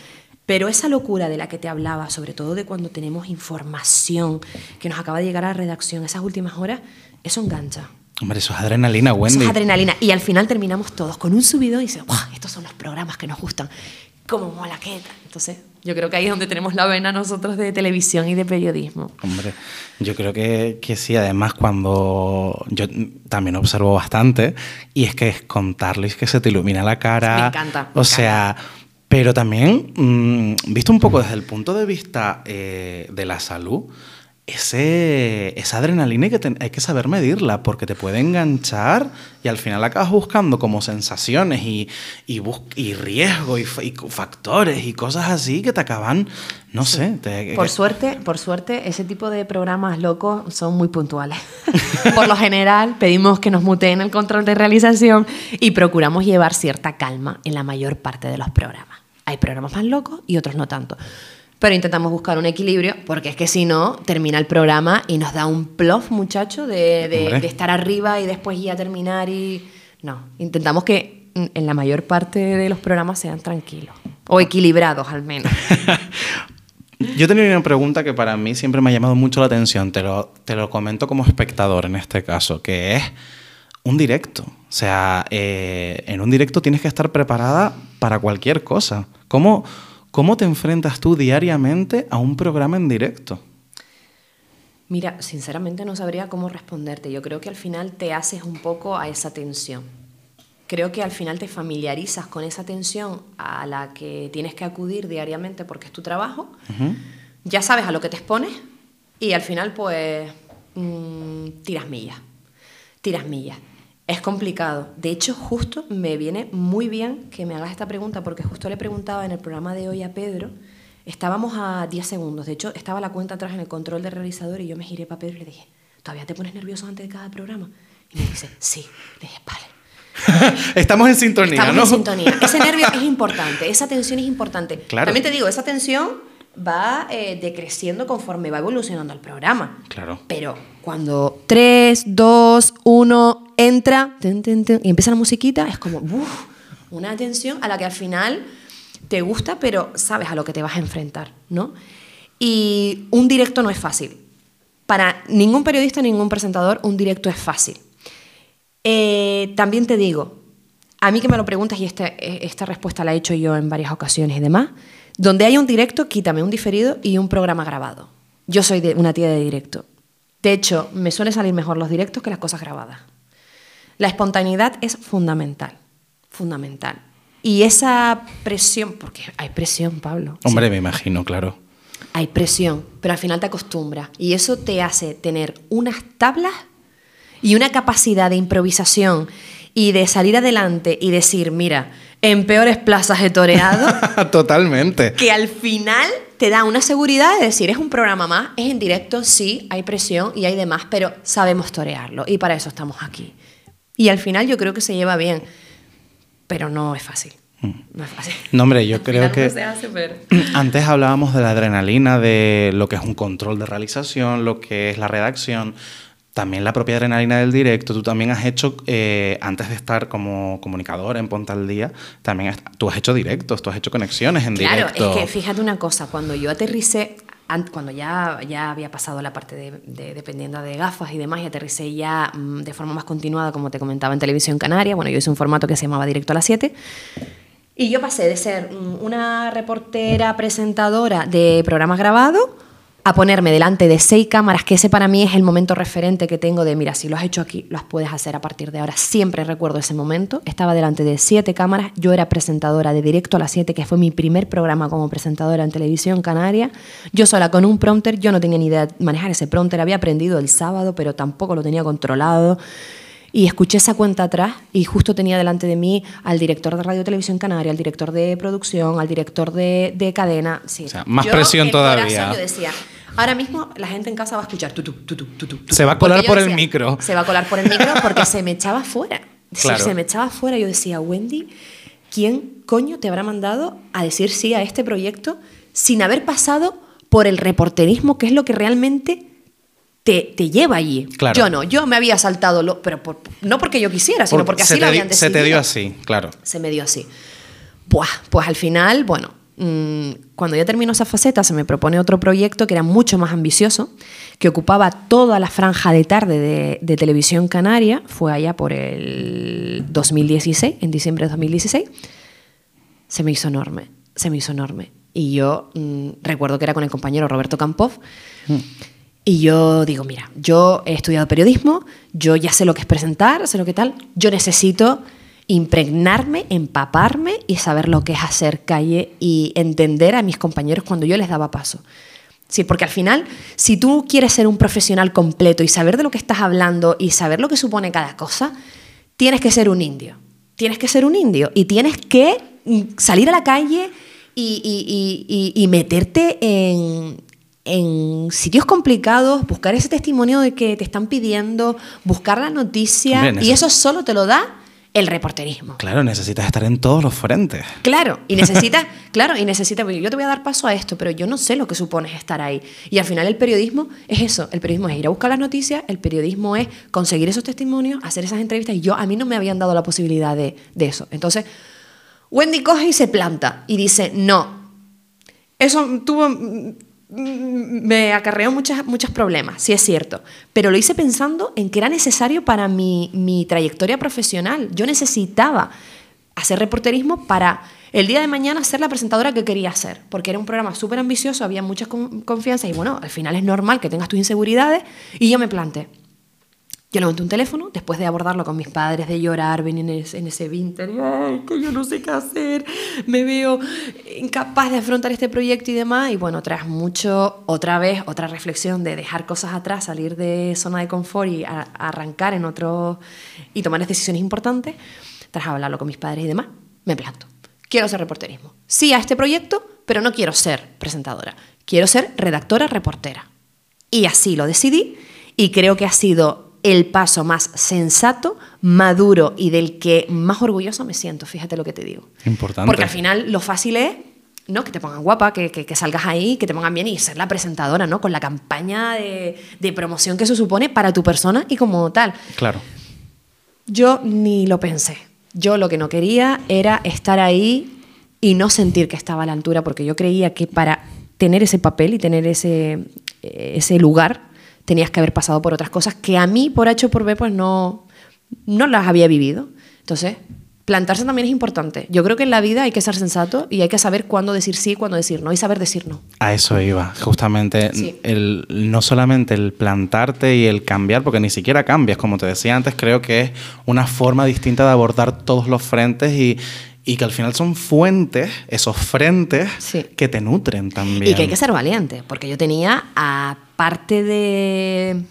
Pero esa locura de la que te hablaba, sobre todo de cuando tenemos información que nos acaba de llegar a la redacción, esas últimas horas, eso engancha. Hombre, eso es adrenalina, Eso Wendy. es adrenalina. Y al final terminamos todos con un subidón y dices. Estos son los programas que nos gustan. ¿Cómo mola tal? Entonces, yo creo que ahí es donde tenemos la vena nosotros de televisión y de periodismo. Hombre, yo creo que, que sí, además cuando yo también observo bastante, y es que es contarles que se te ilumina la cara. Me encanta, me O sea, pero también, mm, visto un poco desde el punto de vista eh, de la salud, ese, esa adrenalina hay que, hay que saber medirla porque te puede enganchar y al final acabas buscando como sensaciones y, y, bus- y riesgo y, y factores y cosas así que te acaban, no sé. te- Por suerte, por suerte, ese tipo de programas locos son muy puntuales. por lo general, pedimos que nos muteen el control de realización y procuramos llevar cierta calma en la mayor parte de los programas. Hay programas más locos y otros no tanto. Pero intentamos buscar un equilibrio, porque es que si no, termina el programa y nos da un plof, muchacho, de, de- Hombre. de estar arriba y después ya terminar y... No, intentamos que mm, en la mayor parte de los programas sean tranquilos. O equilibrados, al menos. Yo tenía una pregunta que para mí siempre me ha llamado mucho la atención, te lo, te lo comento como espectador en este caso, que es un directo. O sea, eh, en un directo tienes que estar preparada para cualquier cosa. ¿Cómo, ¿Cómo te enfrentas tú diariamente a un programa en directo? Mira, sinceramente no sabría cómo responderte. Yo creo que al final te haces un poco a esa tensión. Creo que al final te familiarizas con esa tensión a la que tienes que acudir diariamente porque es tu trabajo. Ya sabes a lo que te expones y al final pues mm, tiras millas. Tiras millas. Es complicado. De hecho, justo me viene muy bien que me hagas esta pregunta porque justo le preguntaba en el programa de hoy a Pedro. Estábamos a 10 segundos. De hecho, estaba la cuenta atrás en el control del realizador y yo me giré para Pedro y le dije, ¿todavía te pones nervioso antes de cada programa? Y me dice, sí. Le dije, vale. Estamos en sintonía, Estamos ¿no? en sintonía. Ese nervio es importante, esa tensión es importante. Claro. También te digo, esa tensión va eh, decreciendo conforme va evolucionando el programa. Claro. Pero cuando 3, 2, 1, entra y empieza la musiquita, es como uf, una tensión a la que al final te gusta, pero sabes a lo que te vas a enfrentar, ¿no? Y un directo no es fácil. para ningún periodista, ningún presentador, un directo es fácil. Eh, también te digo, a mí que me lo preguntas y esta, esta respuesta la he hecho yo en varias ocasiones y demás, donde hay un directo, quítame un diferido y un programa grabado. Yo soy de, una tía de directo. De hecho, me suele salir mejor los directos que las cosas grabadas. La espontaneidad es fundamental, fundamental. Y esa presión, porque hay presión, Pablo. Hombre, me imagino, claro. Hay presión, pero al final te acostumbras. Y eso te hace tener unas tablas y una capacidad de improvisación y de salir adelante y decir, mira, en peores plazas he toreado. Totalmente. Que al final te da una seguridad de decir, es un programa más, es en directo, sí, hay presión y hay demás, pero sabemos torearlo y para eso estamos aquí. Y al final yo creo que se lleva bien, pero no es fácil. Mm. No es fácil. No, hombre, yo creo que. Antes hablábamos de la adrenalina, de lo que es un control de realización, lo que es la redacción también la propia adrenalina del directo, tú también has hecho, eh, antes de estar como comunicador en Ponta al Día, también tú has hecho directos, tú has hecho conexiones en directo. Claro, es que fíjate una cosa, cuando yo aterricé, cuando ya, ya había pasado la parte de, de dependiendo de gafas y demás, y aterricé ya mm, de forma más continuada, como te comentaba en Televisión Canaria, bueno, yo hice un formato que se llamaba Directo a las 7, y yo pasé de ser una reportera presentadora de programas grabados a ponerme delante de seis cámaras, que ese para mí es el momento referente que tengo de, mira, si lo has hecho aquí, lo puedes hacer a partir de ahora. Siempre recuerdo ese momento. Estaba delante de siete cámaras, yo era presentadora de Directo a las 7, que fue mi primer programa como presentadora en televisión canaria. Yo sola con un prompter, yo no tenía ni idea de manejar ese prompter, había aprendido el sábado, pero tampoco lo tenía controlado. Y escuché esa cuenta atrás y justo tenía delante de mí al director de Radio Televisión Canaria, al director de producción, al director de, cadena. Sí. O sea, más presión todavía. yo decía, ahora mismo la gente en casa va a escuchar tutu, Se va a colar por el micro. Se va a colar por el micro porque se me echaba fuera. Se me echaba fuera. Yo decía, Wendy, ¿quién coño te habrá mandado a decir sí a este proyecto sin haber pasado por el reporterismo, que es lo que realmente te, lleva allí. Yo no, yo me había saltado, lo, pero no porque yo quisiera, sino porque así lo habían decidido. Se te dio así, claro. Se me dio así. Pues, pues al final, bueno, cuando ya terminó esa faceta, se me propone otro proyecto que era mucho más ambicioso, que ocupaba toda la franja de tarde de, de televisión canaria, fue allá por el 2016, en diciembre de 2016. Se me hizo enorme, se me hizo enorme. Y yo mm, recuerdo que era con el compañero Roberto Campos. Mm. Y yo digo, mira, yo he estudiado periodismo, yo ya sé lo que es presentar, sé lo que tal, yo necesito impregnarme, empaparme y saber lo que es hacer calle y entender a mis compañeros cuando yo les daba paso. Sí, porque al final, si tú quieres ser un profesional completo y saber de lo que estás hablando y saber lo que supone cada cosa, tienes que ser un indio. Tienes que ser un indio y tienes que salir a la calle y, y meterte en, en sitios complicados, buscar ese testimonio de que te están pidiendo, buscar la noticia, y eso solo te lo da el reporterismo. Claro, necesitas estar en todos los frentes. Claro, y necesitas, claro, y necesitas, yo te voy a dar paso a esto, pero yo no sé lo que supone estar ahí. Y al final el periodismo es eso, el periodismo es ir a buscar las noticias, el periodismo es conseguir esos testimonios, hacer esas entrevistas, y yo a mí no me habían dado la posibilidad de, de eso. Entonces, Wendy coge y se planta y dice, no, eso tuvo me acarreó muchos muchos problemas, sí es cierto, pero lo hice pensando en que era necesario para mi, mi trayectoria profesional. Yo necesitaba hacer reporterismo para el día de mañana ser la presentadora que quería ser, porque era un programa súper ambicioso, había mucha confianza y bueno, al final es normal que tengas tus inseguridades y yo me planteé yo levanté un teléfono, después de abordarlo con mis padres, de llorar, venir en ese, ese ay, que yo no sé qué hacer, me veo incapaz de afrontar este proyecto y demás. Y bueno, tras mucho, otra vez, otra reflexión de dejar cosas atrás, salir de zona de confort y arrancar en otro, y tomar decisiones importantes, tras hablarlo con mis padres y demás, me planto. Quiero ser reporterismo. Sí a este proyecto, pero no quiero ser presentadora. Quiero ser redactora reportera. Y así lo decidí y creo que ha sido el paso más sensato, maduro y del que más orgulloso me siento, fíjate lo que te digo. Importante. Porque al final lo fácil es ¿no? que te pongan guapa, que, que, salgas ahí, que te pongan bien y ser la presentadora, ¿no? Con la campaña de, de, promoción que eso supone para tu persona y como tal. Claro. Yo ni lo pensé. Yo lo que no quería era estar ahí y no sentir que estaba a la altura, porque yo creía que para tener ese papel y tener ese, ese lugar tenías que haber pasado por otras cosas que a mí, por H o por B, pues no, no las había vivido. Entonces, plantarse también es importante. Yo creo que en la vida hay que ser sensato y hay que saber cuándo decir sí y cuándo decir no y saber decir no. A eso iba, justamente. El, no solamente el plantarte y el cambiar, porque ni siquiera cambias, como te decía antes, creo que es una forma distinta de abordar todos los frentes y, y que al final son fuentes, esos frentes que te nutren también. Y que hay que ser valiente, porque yo tenía, aparte de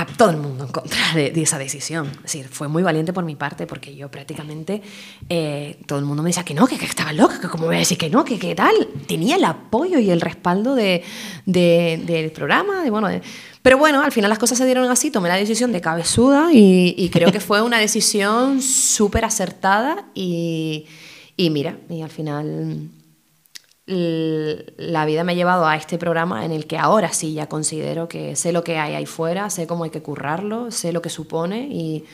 a todo el mundo en contra de, esa decisión. Es decir, fue muy valiente por mi parte porque yo prácticamente, eh, todo el mundo me decía que no, que, estaba loca, que cómo voy a decir que no, que qué tal. Tenía el apoyo y el respaldo de, del programa, de, bueno, pero bueno, al final las cosas se dieron así, tomé la decisión de cabezuda y, y creo que fue una decisión súper acertada y, y mira, y al final la vida me ha llevado a este programa en el que ahora sí ya considero que sé lo que hay ahí fuera, sé cómo hay que currarlo, sé lo que supone y,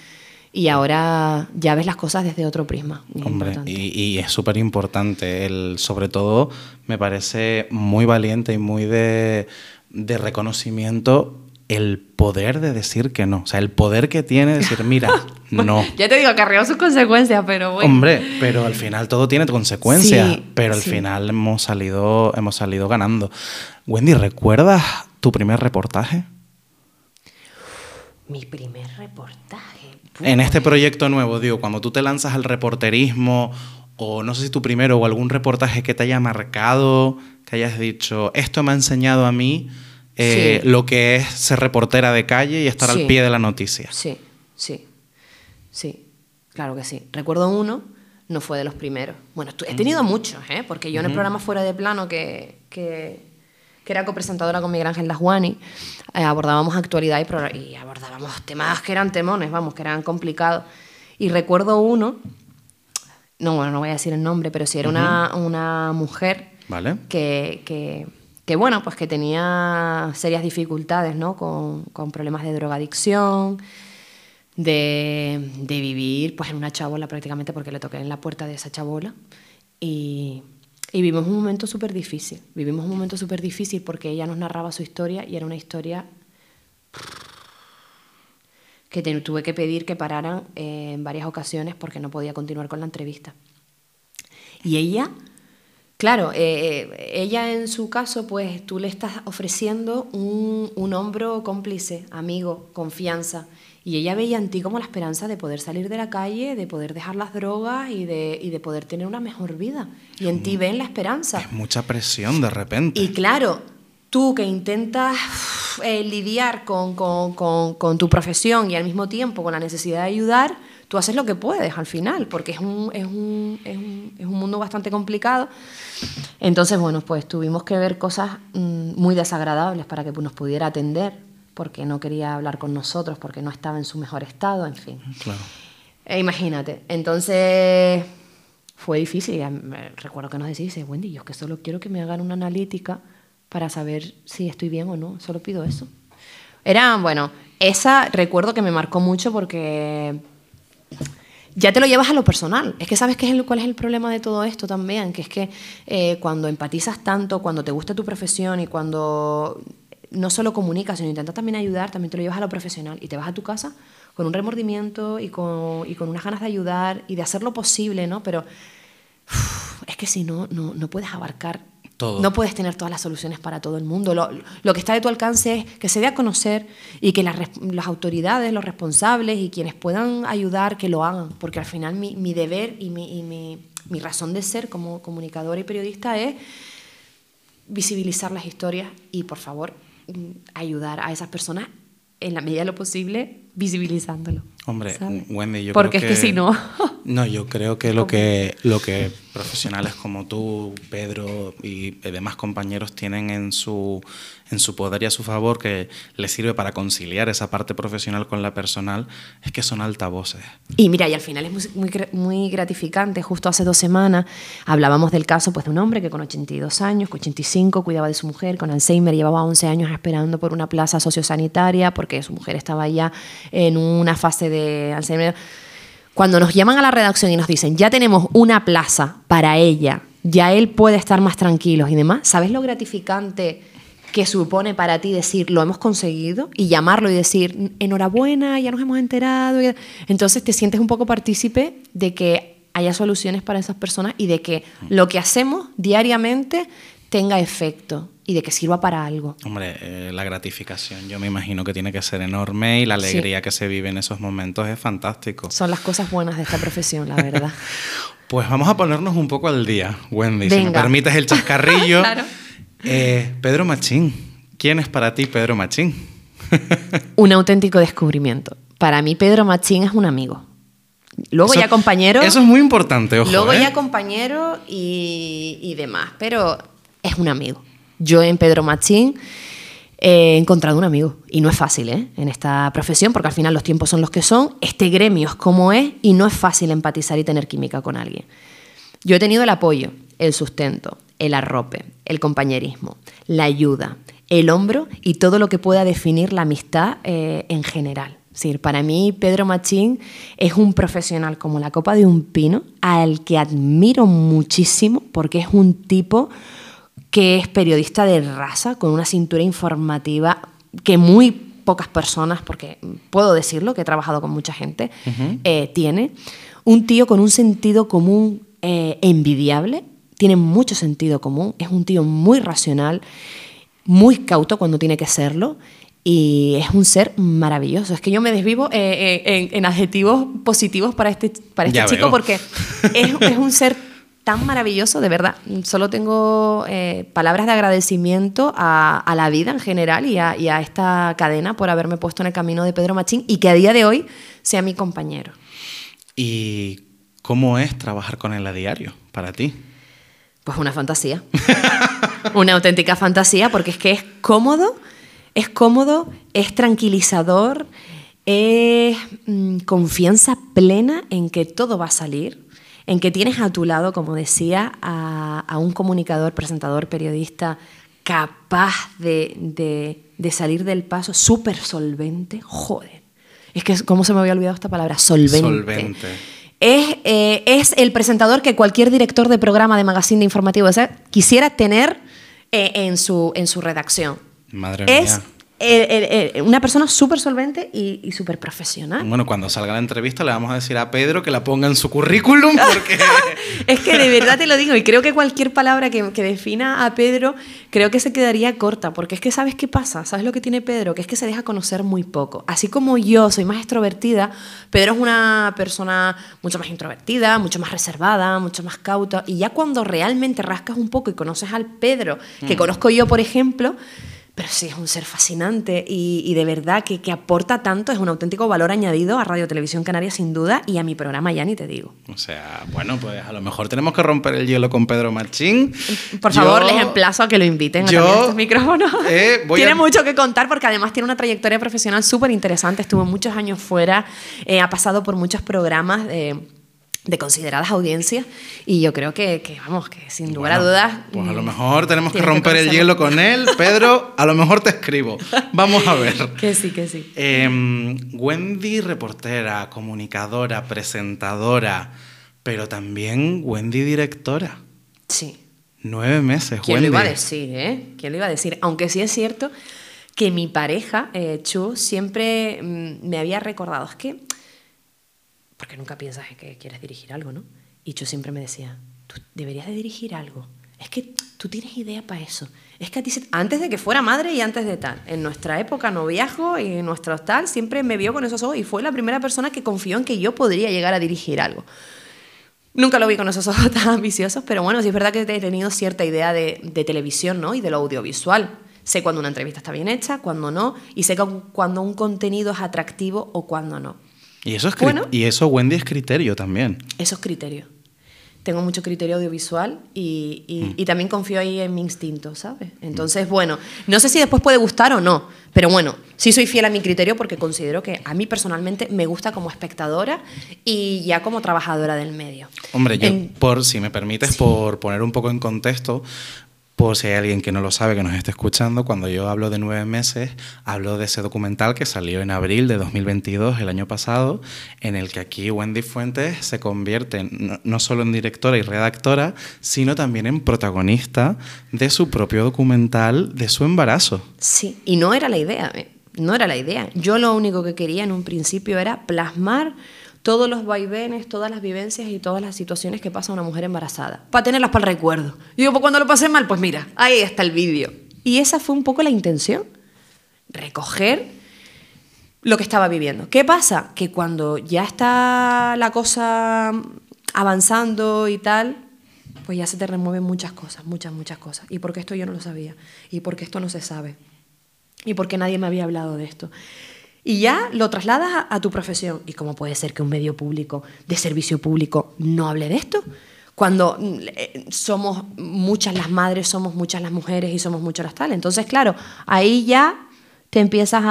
y ahora ya ves las cosas desde otro prisma. Hombre, y, y, es súper importante. Sobre todo, me parece muy valiente y muy de, de reconocimiento el poder de decir que no. O sea, el poder que tiene de decir, mira, no. ya te digo, cargado sus consecuencias, pero bueno. Hombre, pero al final todo tiene consecuencias. pero al final hemos salido, hemos salido ganando. Wendy, ¿recuerdas tu primer reportaje? Mi primer reportaje. En este proyecto nuevo, digo, cuando tú te lanzas al reporterismo, o no sé si tu primero o algún reportaje que te haya marcado, que hayas dicho, esto me ha enseñado a mí eh, lo que es ser reportera de calle y estar al pie de la noticia. Sí, sí, sí, claro que sí. Recuerdo uno, no fue de los primeros. Bueno, he tenido muchos, ¿eh? porque yo en el programa Fuera de Plano, que, que, que era copresentadora con Miguel Ángel Lasguani, eh, abordábamos actualidad y, y abordábamos temas que eran temones, vamos, que eran complicados. Y recuerdo uno, no, bueno, no voy a decir el nombre, pero sí era una, una mujer ¿Vale? que, que que bueno, pues que tenía serias dificultades, ¿no? Con, con problemas de drogadicción, de, de, vivir pues en una chabola prácticamente porque le toqué en la puerta de esa chabola y, y vivimos un momento súper difícil, vivimos un momento súper difícil porque ella nos narraba su historia y era una historia que tuve que pedir que pararan en varias ocasiones porque no podía continuar con la entrevista. Y ella Claro, eh, eh, ella en su caso, pues tú le estás ofreciendo un, hombro cómplice, amigo, confianza. Y ella veía en ti como la esperanza de poder salir de la calle, de poder dejar las drogas y de, de poder tener una mejor vida. Y en ti ven la esperanza. Es mucha presión de repente. Y claro, tú que intentas eh, lidiar con, con, tu profesión y al mismo tiempo con la necesidad de ayudar, tú haces lo que puedes al final, porque es un, es un, es un, es un mundo bastante complicado. Entonces, bueno, pues tuvimos que ver cosas mm, muy desagradables para que nos pudiera atender, porque no quería hablar con nosotros, porque no estaba en su mejor estado, en fin. Claro. E imagínate, entonces fue difícil. Recuerdo que nos decís, Wendy, yo es que solo quiero que me hagan una analítica para saber si estoy bien o no, solo pido eso. Era, bueno, esa recuerdo que me marcó mucho porque ya te lo llevas a lo personal. Es que sabes qué es cuál es el problema de todo esto también, que es que eh, cuando empatizas tanto, cuando te gusta tu profesión y cuando no solo comunicas, sino intentas también ayudar, también te lo llevas a lo profesional y te vas a tu casa con un remordimiento y con, y con unas ganas de ayudar y de hacer lo posible, ¿no? Pero es que si no, no, no puedes abarcar no puedes tener todas las soluciones para todo el mundo. Lo, que está de tu alcance es que se dé a conocer y que las, autoridades, los responsables y quienes puedan ayudar, que lo hagan. Porque al final mi, deber y, mi, mi, razón de ser como comunicadora y periodista es visibilizar las historias y, por favor, mm, ayudar a esas personas en la medida de lo posible visibilizándolo. Hombre, Wendy, yo Porque creo que... es que si no... no, yo creo que lo que, lo que profesionales como tú, Pedro y demás compañeros tienen en su, en su poder y a su favor que les sirve para conciliar esa parte profesional con la personal, es que son altavoces. Y mira, y al final es muy, muy, gratificante. Justo hace dos semanas hablábamos del caso pues, de un hombre que con 82 años, con 85, cuidaba de su mujer, con Alzheimer, llevaba 11 años esperando por una plaza sociosanitaria porque su mujer estaba ya en una fase de Alzheimer. Cuando nos llaman a la redacción y nos dicen, ya tenemos una plaza para ella, ya él puede estar más tranquilo y demás, ¿sabes lo gratificante que supone para ti decir lo hemos conseguido y llamarlo y decir enhorabuena, ya nos hemos enterado. Entonces te sientes un poco partícipe de que haya soluciones para esas personas y de que lo que hacemos diariamente tenga efecto y de que sirva para algo. Hombre, eh, la gratificación yo me imagino que tiene que ser enorme y la alegría que se vive en esos momentos es fantástico. Son las cosas buenas de esta profesión, la verdad. pues vamos a ponernos un poco al día, Wendy, si me permites el chascarrillo. claro. Eh, Pedro Machín, ¿quién es para ti Pedro Machín? un auténtico descubrimiento. Para mí Pedro Machín es un amigo. Luego ya compañero. Eso es muy importante, ojo. Luego ¿eh? ya compañero y, y demás, pero es un amigo. Yo en Pedro Machín he encontrado un amigo. Y no es fácil ¿eh? en esta profesión, porque al final los tiempos son los que son, este gremio es como es y no es fácil empatizar y tener química con alguien. Yo he tenido el apoyo, el sustento, el arrope, el compañerismo, la ayuda, el hombro y todo lo que pueda definir la amistad eh, en general. Es para mí Pedro Machín es un profesional como la copa de un pino al que admiro muchísimo porque es un tipo que es periodista de raza, con una cintura informativa que muy pocas personas, porque puedo decirlo, que he trabajado con mucha gente, eh, tiene. Un tío con un sentido común eh, envidiable, tiene mucho sentido común, es un tío muy racional, muy cauto cuando tiene que serlo y es un ser maravilloso. Es que yo me desvivo eh, en, adjetivos positivos para este, para este chico porque es, es, un ser tan maravilloso, de verdad. Solo tengo eh, palabras de agradecimiento a, la vida en general y a, y a, esta cadena por haberme puesto en el camino de Pedro Machín y que a día de hoy sea mi compañero. ¿Y cómo es trabajar con él a diario para ti? Pues una fantasía. una auténtica fantasía porque es que es cómodo, es cómodo, es tranquilizador, es mm, confianza plena en que todo va a salir en que tienes a tu lado, como decía, a, un comunicador, presentador, periodista capaz de, salir del paso, súper solvente, joder. Es que, ¿cómo se me había olvidado esta palabra? Solvente. Solvente. Es, eh, es el presentador que cualquier director de programa de magazine de informativo quisiera tener eh, en, su, en su redacción. Madre mía una persona súper solvente y, súper profesional. Bueno, cuando salga la entrevista le vamos a decir a Pedro que la ponga en su currículum porque... es que de verdad te lo digo y creo que cualquier palabra que, defina a Pedro creo que se quedaría corta porque es que sabes qué pasa, sabes lo que tiene Pedro, que es que se deja conocer muy poco. Así como yo soy más extrovertida, Pedro es una persona mucho más introvertida, mucho más reservada, mucho más cauta y ya cuando realmente rascas un poco y conoces al Pedro que mm. conozco yo, por ejemplo, pero sí, es un ser fascinante y, de verdad que, que, aporta tanto, es un auténtico valor añadido a Radio Televisión Canaria sin duda y a mi programa ya ni te digo. O sea, bueno, pues a lo mejor tenemos que romper el hielo con Pedro Machín. Por favor, les emplazo a que lo inviten a estos micrófonos. Eh, tiene mucho que contar porque además tiene una trayectoria profesional súper interesante, estuvo muchos años fuera, eh, ha pasado por muchos programas. de de consideradas audiencias y yo creo que, vamos, que sin lugar a dudas... Pues a lo mejor tenemos que romper el hielo con él, Pedro, a lo mejor te escribo. Vamos a ver. que sí, que sí. Em, Wendy, reportera, comunicadora, presentadora, pero también Wendy, directora. Sí. Nueve meses, ¿Quién lo iba a decir, eh? ¿Quién lo iba a decir? Aunque sí es cierto que mi pareja, eh, Chu, siempre mm, me había recordado, es que porque nunca piensas que quieres dirigir algo, ¿no? Y yo siempre me decía, tú deberías de dirigir algo. Es que tú tienes idea para eso. Es que a ti, antes de que fuera madre y antes de tal, en nuestra época no viajo y en nuestro tal, siempre me vio con esos ojos y fue la primera persona que confió en que yo podría llegar a dirigir algo. Nunca lo vi con esos ojos tan ambiciosos, pero bueno, sí es verdad que he tenido cierta idea de, de televisión ¿no? y de lo audiovisual. Sé cuando una entrevista está bien hecha, cuando no, y sé cuando un contenido es atractivo o cuando no. Y eso, es y eso, Wendy, es criterio también. Eso es criterio. Tengo mucho criterio audiovisual y, mm. también confío ahí en mi instinto, ¿sabes? Entonces, bueno, no sé si después puede gustar o no, pero bueno, sí soy fiel a mi criterio porque considero que a mí personalmente me gusta como espectadora y ya como trabajadora del medio. Hombre, yo, por, si me permites, por poner un poco en contexto, Por si hay alguien que no lo sabe, que nos esté escuchando, cuando yo hablo de nueve meses, hablo de ese documental que salió en abril de 2022, el año pasado, en el que aquí Wendy Fuentes se convierte no, solo en directora y redactora, sino también en protagonista de su propio documental de su embarazo. Sí, y no era la idea, eh, no era la idea. Yo lo único que quería en un principio era plasmar todos los vaivenes, todas las vivencias y todas las situaciones que pasa una mujer embarazada, para tenerlas para el recuerdo. Y digo, pues cuando lo pasé mal, pues mira, ahí está el vídeo. Y esa fue un poco la intención, recoger lo que estaba viviendo. ¿Qué pasa? Que cuando ya está la cosa avanzando y tal, pues ya se te remueven muchas cosas, muchas, muchas cosas. ¿Y por qué esto yo no lo sabía? ¿Y por qué esto no se sabe? ¿Y por qué nadie me había hablado de esto? Y ya lo trasladas a, tu profesión. ¿Y cómo puede ser que un medio público de servicio público no hable de esto? Cuando eh, somos muchas las madres, somos muchas las mujeres y somos muchas las tales. Entonces, claro, ahí ya te empiezas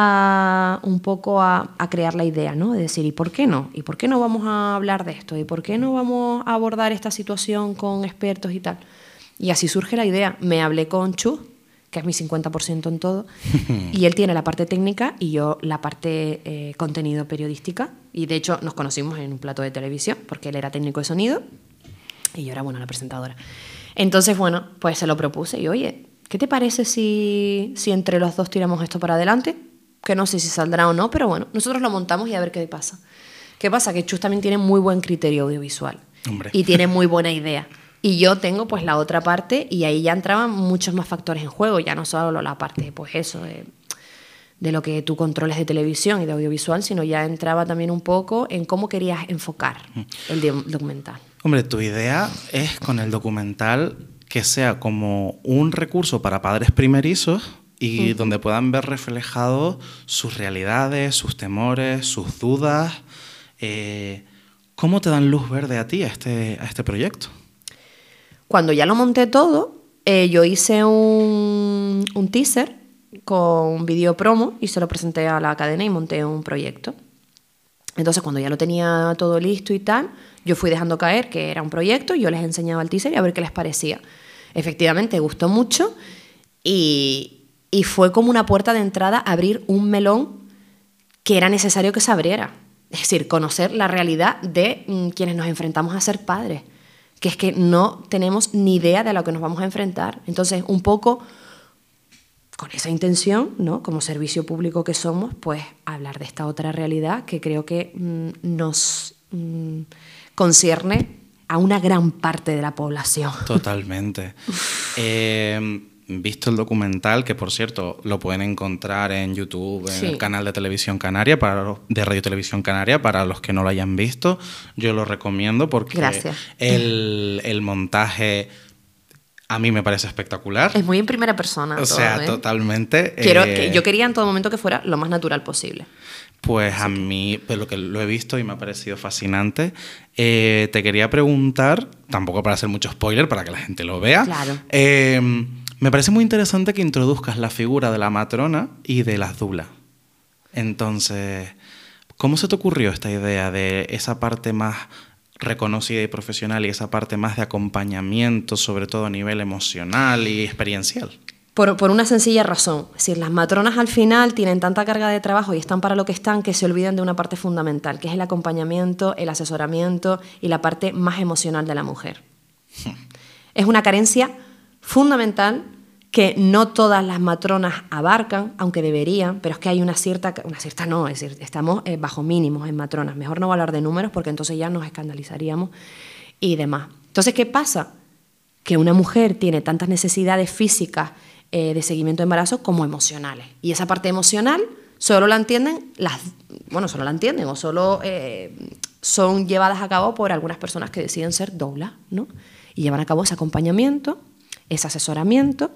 un poco a, a, crear la idea, ¿no? De decir, ¿y por qué no? ¿Y por qué no vamos a hablar de esto? ¿Y por qué no vamos a abordar esta situación con expertos y tal? Y así surge la idea. Me hablé con Chu, que es mi 50% en todo, y él tiene la parte técnica y yo la parte eh, contenido periodística. Y de hecho nos conocimos en un plato de televisión, porque él era técnico de sonido y yo era, bueno, la presentadora. Entonces, bueno, pues se lo propuse y, oye, ¿qué te parece si, si entre los dos tiramos esto para adelante? Que no sé si saldrá o no, pero bueno, nosotros lo montamos y a ver qué pasa. ¿Qué pasa? Que Chus también tiene muy buen criterio audiovisual Hombre. y tiene muy buena idea. Y yo tengo pues la otra parte y ahí ya entraban muchos más factores en juego, ya no solo la parte, pues eso, de, de, lo que tú controles de televisión y de audiovisual, sino ya entraba también un poco en cómo querías enfocar el documental. Hombre, tu idea es con el documental que sea como un recurso para padres primerizos y uh -huh. donde puedan ver reflejados sus realidades, sus temores, sus dudas. Eh, ¿Cómo te dan luz verde a ti a este, a este proyecto? Cuando ya lo monté todo, eh, yo hice un, un teaser con vídeo promo y se lo presenté a la cadena y monté un proyecto. Entonces, cuando ya lo tenía todo listo y tal, yo fui dejando caer que era un proyecto, yo les enseñaba el teaser y a ver qué les parecía. Efectivamente, gustó mucho y, y fue como una puerta de entrada abrir un melón que era necesario que se abriera. Es decir, conocer la realidad de mm, quienes nos enfrentamos a ser padres que es que no tenemos ni idea de a lo que nos vamos a enfrentar. Entonces, un poco con esa intención, ¿no? como servicio público que somos, pues hablar de esta otra realidad que creo que mmm, nos mmm, concierne a una gran parte de la población. Totalmente. eh, visto el documental, que por cierto lo pueden encontrar en YouTube, en sí. el canal de Televisión Canaria, para de Radio Televisión Canaria, para los que no lo hayan visto, yo lo recomiendo porque Gracias. El, el montaje a mí me parece espectacular. Es muy en primera persona. O todo, sea, ¿eh? totalmente. Quiero, eh, que yo quería en todo momento que fuera lo más natural posible. Pues a mí, pues lo que lo he visto y me ha parecido fascinante, eh, te quería preguntar, tampoco para hacer mucho spoiler, para que la gente lo vea. Claro. Me parece muy interesante que introduzcas la figura de la matrona y de las dulas. Entonces, ¿cómo se te ocurrió esta idea de esa parte más reconocida y profesional y esa parte más de acompañamiento, sobre todo a nivel emocional y experiencial? Por, por, una sencilla razón. Es decir, las matronas al final tienen tanta carga de trabajo y están para lo que están que se olvidan de una parte fundamental, que es el acompañamiento, el asesoramiento y la parte más emocional de la mujer. es una carencia fundamental que no todas las matronas abarcan, aunque deberían, pero es que hay una cierta, una cierta no, es decir, estamos eh, bajo mínimos en matronas. Mejor no hablar de números porque entonces ya nos escandalizaríamos y demás. Entonces, ¿qué pasa? Que una mujer tiene tantas necesidades físicas eh, de seguimiento de embarazo como emocionales. Y esa parte emocional solo la entienden las, bueno, solo la entienden o solo eh, son llevadas a cabo por algunas personas que deciden ser doblas, ¿no? Y llevan a cabo ese acompañamiento, ese asesoramiento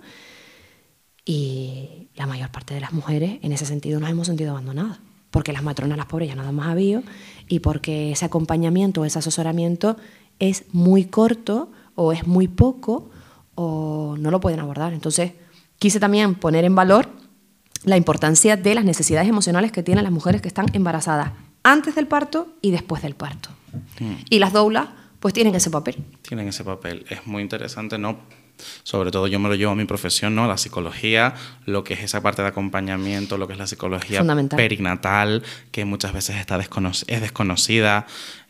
y la mayor parte de las mujeres en ese sentido nos hemos sentido abandonadas porque las matronas, las pobres ya nada más había y porque ese acompañamiento, ese asesoramiento es muy corto o es muy poco o no lo pueden abordar. Entonces, quise también poner en valor la importancia de las necesidades emocionales que tienen las mujeres que están embarazadas antes del parto y después del parto. Mm. Y las doulas pues tienen ese papel. Tienen ese papel. Es muy interesante, ¿no? Sobre todo yo me lo llevo a mi profesión, ¿no? La psicología, lo que es esa parte de acompañamiento, lo que es la psicología perinatal, que muchas veces está descono- es desconocida.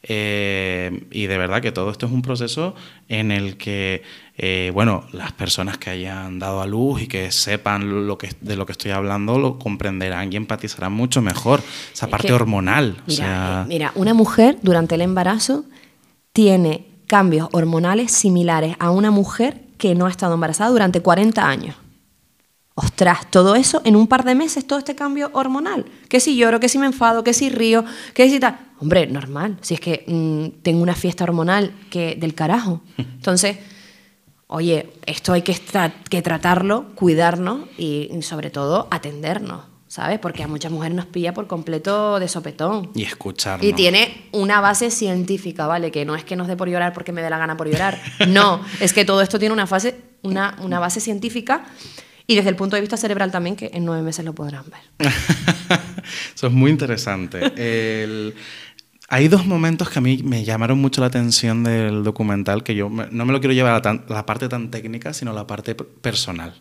eh, y de verdad que todo esto es un proceso en el que, eh, bueno, las personas que hayan dado a luz y que sepan lo que, de lo que estoy hablando lo comprenderán y empatizarán mucho mejor. Esa Es parte que, hormonal. o Mira, sea, eh, mira, una mujer durante el embarazo tiene cambios hormonales similares a una mujer que no ha estado embarazada durante 40 años. Ostras, todo eso en un par de meses, todo este cambio hormonal. Que si lloro, que si me enfado, que si río, que si tal. Hombre, normal. Si es que mm, tengo una fiesta hormonal que del carajo. Entonces, oye, esto hay que, que tratarlo, cuidarnos y, y sobre todo atendernos, ¿sabes? Porque a muchas mujeres nos pilla por completo de sopetón. y escucharnos. Y tiene una base científica, ¿vale? Que no es que nos dé por llorar porque me dé la gana por llorar. No, es que todo esto tiene una, fase, una, una base científica y desde el punto de vista cerebral también, que en nueve meses lo podrán ver. Eso es muy interesante. El- Hay dos momentos que a mí me llamaron mucho la atención del documental, que yo me- no me lo quiero llevar a tan- la parte tan técnica, sino la parte personal.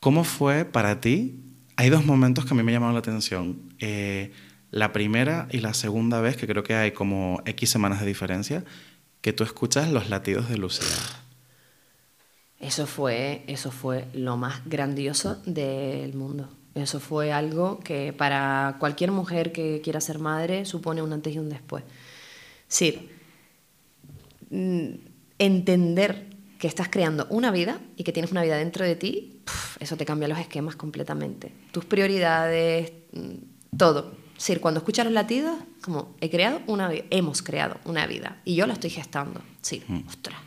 ¿Cómo fue para ti? Hay dos momentos que a mí me llamaron la atención. Eh, la primera y la segunda vez, que creo que hay como X semanas de diferencia, que tú escuchas los latidos de Lucía. Eso fue, eso fue lo más grandioso del mundo. Eso fue algo que para cualquier mujer que quiera ser madre supone un antes y un después. Sí, mm, entender que estás creando una vida y que tienes una vida dentro de ti, puf, eso te cambia los esquemas completamente. Tus prioridades, mm, todo. Es decir, cuando escuchas los latidos, como he creado una vida, hemos creado una vida y yo la estoy gestando. Sí, ostras.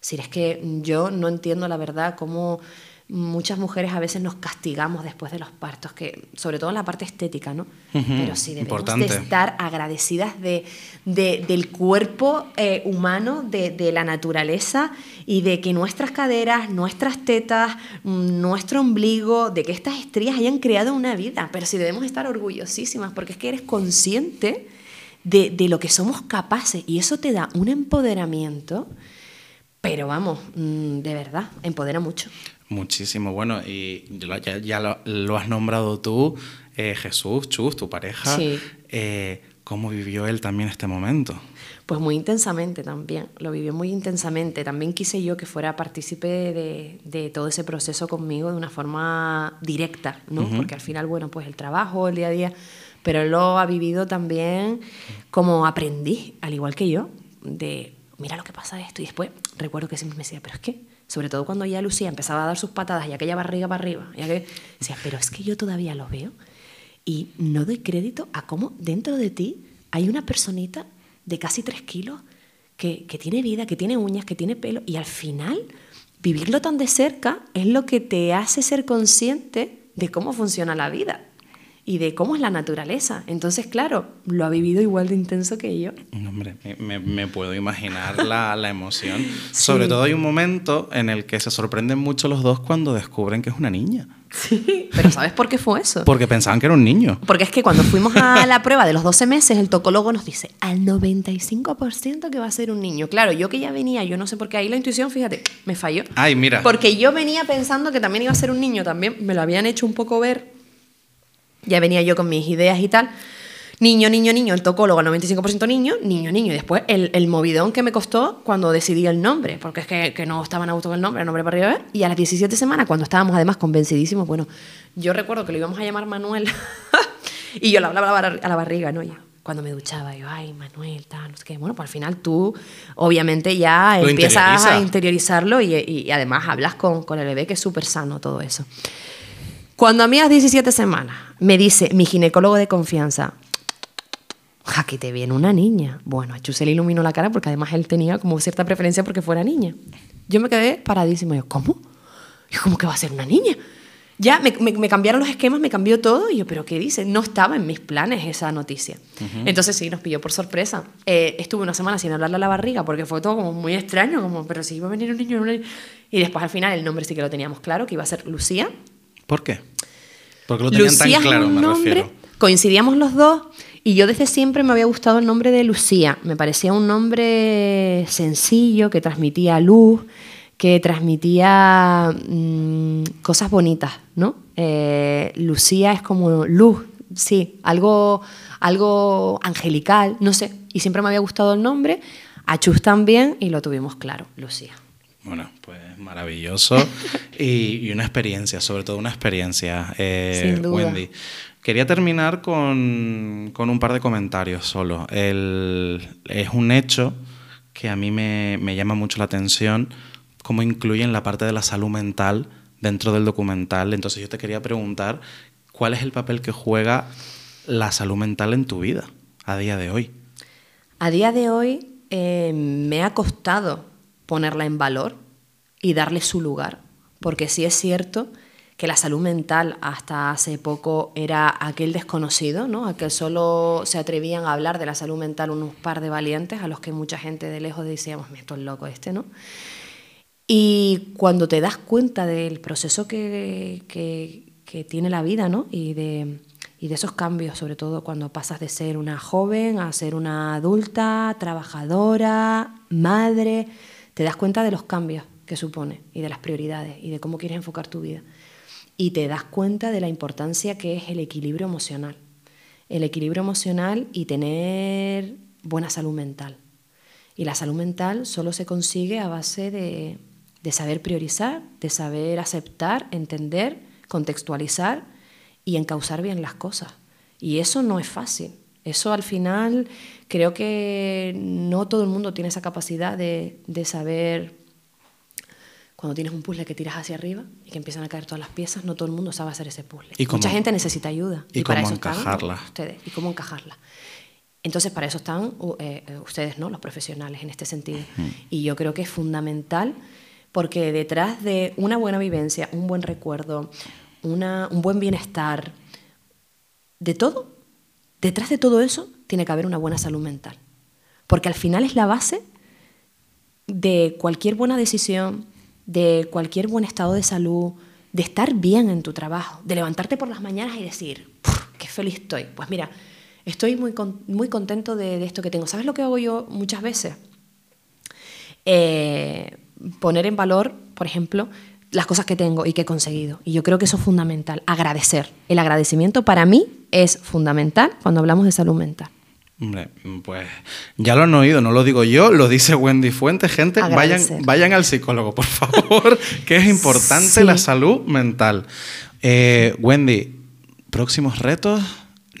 Si es que yo no entiendo la verdad cómo muchas mujeres a veces nos castigamos después de los partos, que sobre todo en la parte estética, ¿no? Pero sí debemos importante. de estar agradecidas de, de- del cuerpo eh, humano, de, de la naturaleza y de que nuestras caderas, nuestras tetas, mm, nuestro ombligo, de que estas estrías hayan creado una vida. Pero sí debemos estar orgullosísimas porque es que eres consciente de, de lo que somos capaces y eso te da un empoderamiento. Pero vamos, mm, de verdad, empodera mucho. Muchísimo, bueno, y ya, ya- lo, lo has nombrado tú, eh, Jesús, Chus, tu pareja. Sí. Eh, ¿Cómo vivió él también este momento? Pues muy intensamente también, lo vivió muy intensamente. También quise yo que fuera partícipe de, de todo ese proceso conmigo de una forma directa, ¿no? Porque al final, bueno, pues el trabajo, el día a día, pero él lo ha vivido también como aprendiz, al igual que yo, de mira lo que pasa esto. Y después recuerdo que siempre me decía, pero es que, sobre todo cuando ya Lucía empezaba a dar sus patadas y aquella barriga para arriba, ya que decía, pero es que yo todavía lo veo y no doy crédito a cómo dentro de ti hay una personita de casi tres kilos que, que tiene vida, que tiene uñas, que tiene pelo, y al final vivirlo tan de cerca es lo que te hace ser consciente de cómo funciona la vida y de cómo es la naturaleza. Entonces, claro, lo ha vivido igual de intenso que yo. Hombre, me, puedo imaginar la, la emoción. Sobre todo hay un momento en el que se sorprenden mucho los dos cuando descubren que es una niña. Sí. Pero ¿sabes por qué fue eso? Porque pensaban que era un niño. Porque es que cuando fuimos a la prueba de los 12 meses, el tocólogo nos dice al 95% que va a ser un niño. Claro, yo que ya venía, yo no sé por qué ahí la intuición, fíjate, me falló. Ay, mira. Porque yo venía pensando que también iba a ser un niño, también me lo habían hecho un poco ver. Ya venía yo con mis ideas y tal. Niño, niño, niño, el tocólogo al 95% niño, niño, niño. Y después el, el movidón que me costó cuando decidí el nombre, porque es que, que no estaba en auto con el nombre, el nombre para arriba. Y a las 17 semanas, cuando estábamos además convencidísimos, bueno, yo recuerdo que lo íbamos a llamar Manuel. y yo le hablaba a la bar- a la barriga, ¿no? Yo, cuando me duchaba, yo, ay, Manuel, tal, no sé qué. Bueno, pues al final tú, obviamente, ya empiezas a interioriza. interiorizarlo y, y- y además hablas con, con el bebé, que es súper sano todo eso. Cuando a mí a las 17 semanas me dice mi ginecólogo de confianza, aquí te viene una niña. Bueno, a Chu se le iluminó la cara porque además él tenía como cierta preferencia porque fuera niña. Yo me quedé paradísima. Yo, ¿cómo? Yo, ¿cómo que va a ser una niña? Ya me, me- me cambiaron los esquemas, me cambió todo. Y yo, ¿pero qué dice? No estaba en mis planes esa noticia. Entonces sí, nos pilló por sorpresa. Eh, estuve una semana sin hablarle a la barriga porque fue todo como muy extraño, como, pero si iba a venir un niño. una niña". Y después al final el nombre sí que lo teníamos claro, que iba a ser Lucía. ¿Por qué? Porque lo tenían Lucía tan claro, me nombre, refiero. coincidíamos los dos y yo desde siempre me había gustado el nombre de Lucía. Me parecía un nombre sencillo, que transmitía luz, que transmitía mm, cosas bonitas, ¿no? Eh, Lucía es como luz, sí, algo, algo angelical, no sé, y siempre me había gustado el nombre, a Chus también, y lo tuvimos claro, Lucía. Bueno, pues maravilloso y, una experiencia, sobre todo una experiencia, eh, Wendy. Quería terminar con, con, un par de comentarios solo. El, es un hecho que a mí me, me llama mucho la atención cómo incluyen la parte de la salud mental dentro del documental. Entonces yo te quería preguntar, ¿cuál es el papel que juega la salud mental en tu vida a día de hoy? A día de hoy eh, me ha costado ponerla en valor y darle su lugar, porque sí es cierto que la salud mental hasta hace poco era aquel desconocido, ¿no? Aquel solo se atrevían a hablar de la salud mental unos par de valientes a los que mucha gente de lejos decíamos, esto es loco este, ¿no? Y cuando te das cuenta del proceso que, que, tiene la vida, ¿no? Y de, y de esos cambios, sobre todo cuando pasas de ser una joven a ser una adulta, trabajadora, madre, te das cuenta de los cambios que supone y de las prioridades y de cómo quieres enfocar tu vida. Y te das cuenta de la importancia que es el equilibrio emocional. El equilibrio emocional y tener buena salud mental. Y la salud mental solo se consigue a base de, de saber priorizar, de saber aceptar, entender, contextualizar y encauzar bien las cosas. Y eso no es fácil. Eso al final creo que no todo el mundo tiene esa capacidad de, de saber cuando tienes un puzzle que tiras hacia arriba y que empiezan a caer todas las piezas, no todo el mundo sabe hacer ese puzzle. ¿Y Mucha gente necesita ayuda. Y, para eso encajarla. ustedes. Y cómo encajarla. Entonces, para eso están eh, eh, ustedes, ¿no? los profesionales, en este sentido. Y yo creo que es fundamental porque detrás de una buena vivencia, un buen recuerdo, un buen bienestar, de todo, detrás de todo eso tiene que haber una buena salud mental. Porque al final es la base de cualquier buena decisión, de cualquier buen estado de salud, de estar bien en tu trabajo, de levantarte por las mañanas y decir, qué feliz estoy. Pues mira, estoy muy, muy contento de, esto que tengo. ¿Sabes lo que hago yo muchas veces? Eh, poner en valor, por ejemplo, las cosas que tengo y que he conseguido. Y yo creo que eso es fundamental, agradecer. El agradecimiento para mí es fundamental cuando hablamos de salud mental. Hombre, pues ya lo han oído, no lo digo yo, lo dice Wendy Fuentes. Gente, vayan, vayan al psicólogo, por favor, que es importante la salud mental. Eh, Wendy, próximos retos,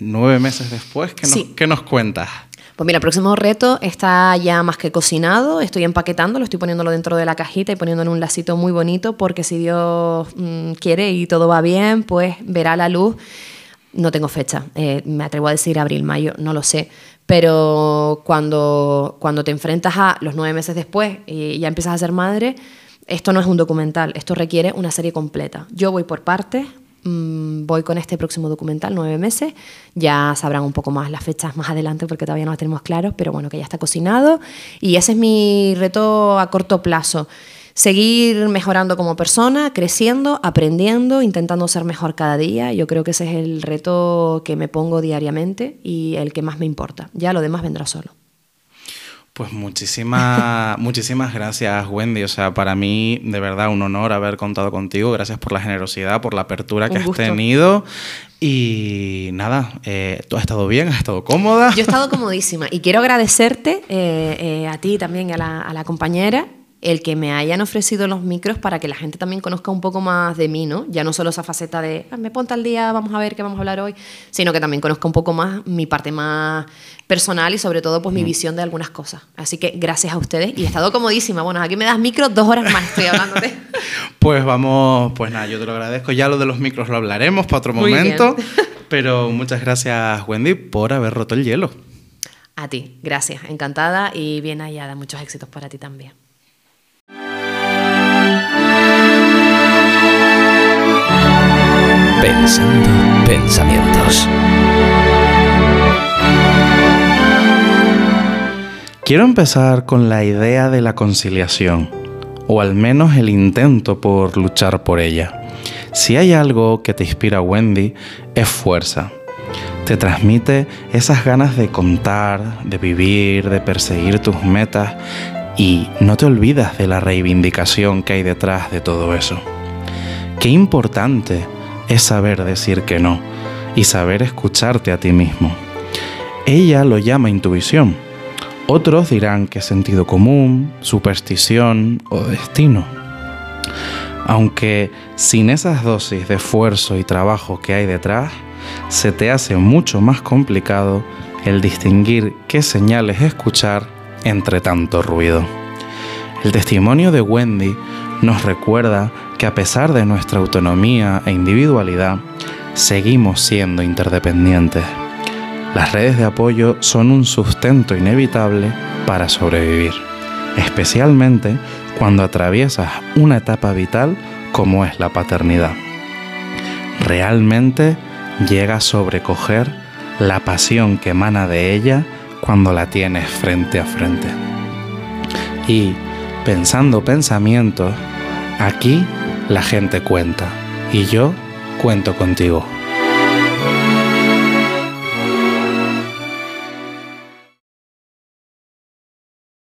nueve meses después, ¿qué, ¿qué nos cuentas? Pues mira, el próximo reto está ya más que cocinado, estoy empaquetándolo, estoy poniéndolo dentro de la cajita y poniéndolo en un lacito muy bonito porque si Dios mm, quiere y todo va bien, pues verá la luz. No tengo fecha, eh, me atrevo a decir abril, mayo, no lo sé. Pero cuando, cuando te enfrentas a los nueve meses después y ya empiezas a ser madre, esto no es un documental, esto requiere una serie completa. Yo voy por partes, Mm, voy con este próximo documental, nueve meses. Ya sabrán un poco más las fechas más adelante porque todavía no las tenemos claros, pero bueno, que ya está cocinado. Y ese es mi reto a corto plazo. Seguir mejorando como persona, creciendo, aprendiendo, intentando ser mejor cada día. Yo creo que ese es el reto que me pongo diariamente y el que más me importa. Ya lo demás vendrá solo. Pues muchísimas, muchísimas gracias, Wendy. O sea, para mí, de verdad, un honor haber contado contigo. Gracias por la generosidad, por la apertura que has tenido. Y nada, eh, tú has estado bien, has estado cómoda. Yo he estado comodísima. Y quiero agradecerte eh, eh, a ti también y a la, a la compañera el que me hayan ofrecido los micros para que la gente también conozca un poco más de mí, ¿no? Ya no solo esa faceta de, ah, me ponte al día, vamos a ver qué vamos a hablar hoy, sino que también conozca un poco más mi parte más personal y sobre todo pues mi visión de algunas cosas. Así que gracias a ustedes y he estado comodísima. Bueno, aquí me das micros dos horas más, estoy hablándote. pues vamos, pues nada, yo te lo agradezco. Ya lo de los micros lo hablaremos para otro momento. Pero muchas gracias, Wendy, por haber roto el hielo. A ti, gracias, encantada y bien hallada. Muchos éxitos para ti también. Pensando pensamientos. Quiero empezar con la idea de la conciliación, o al menos el intento por luchar por ella. Si hay algo que te inspira Wendy, es fuerza. Te transmite esas ganas de contar, de vivir, de perseguir tus metas y no te olvidas de la reivindicación que hay detrás de todo eso. Qué importante es saber decir que no y saber escucharte a ti mismo. Ella lo llama intuición. Otros dirán que sentido común, superstición o destino. Aunque sin esas dosis de esfuerzo y trabajo que hay detrás, se te hace mucho más complicado el distinguir qué señales escuchar entre tanto ruido. El testimonio de Wendy nos recuerda que a pesar de nuestra autonomía e individualidad, seguimos siendo interdependientes. Las redes de apoyo son un sustento inevitable para sobrevivir, especialmente cuando atraviesas una etapa vital como es la paternidad. Realmente llega a sobrecoger la pasión que emana de ella cuando la tienes frente a frente. Y pensando pensamientos, aquí la gente cuenta y yo cuento contigo.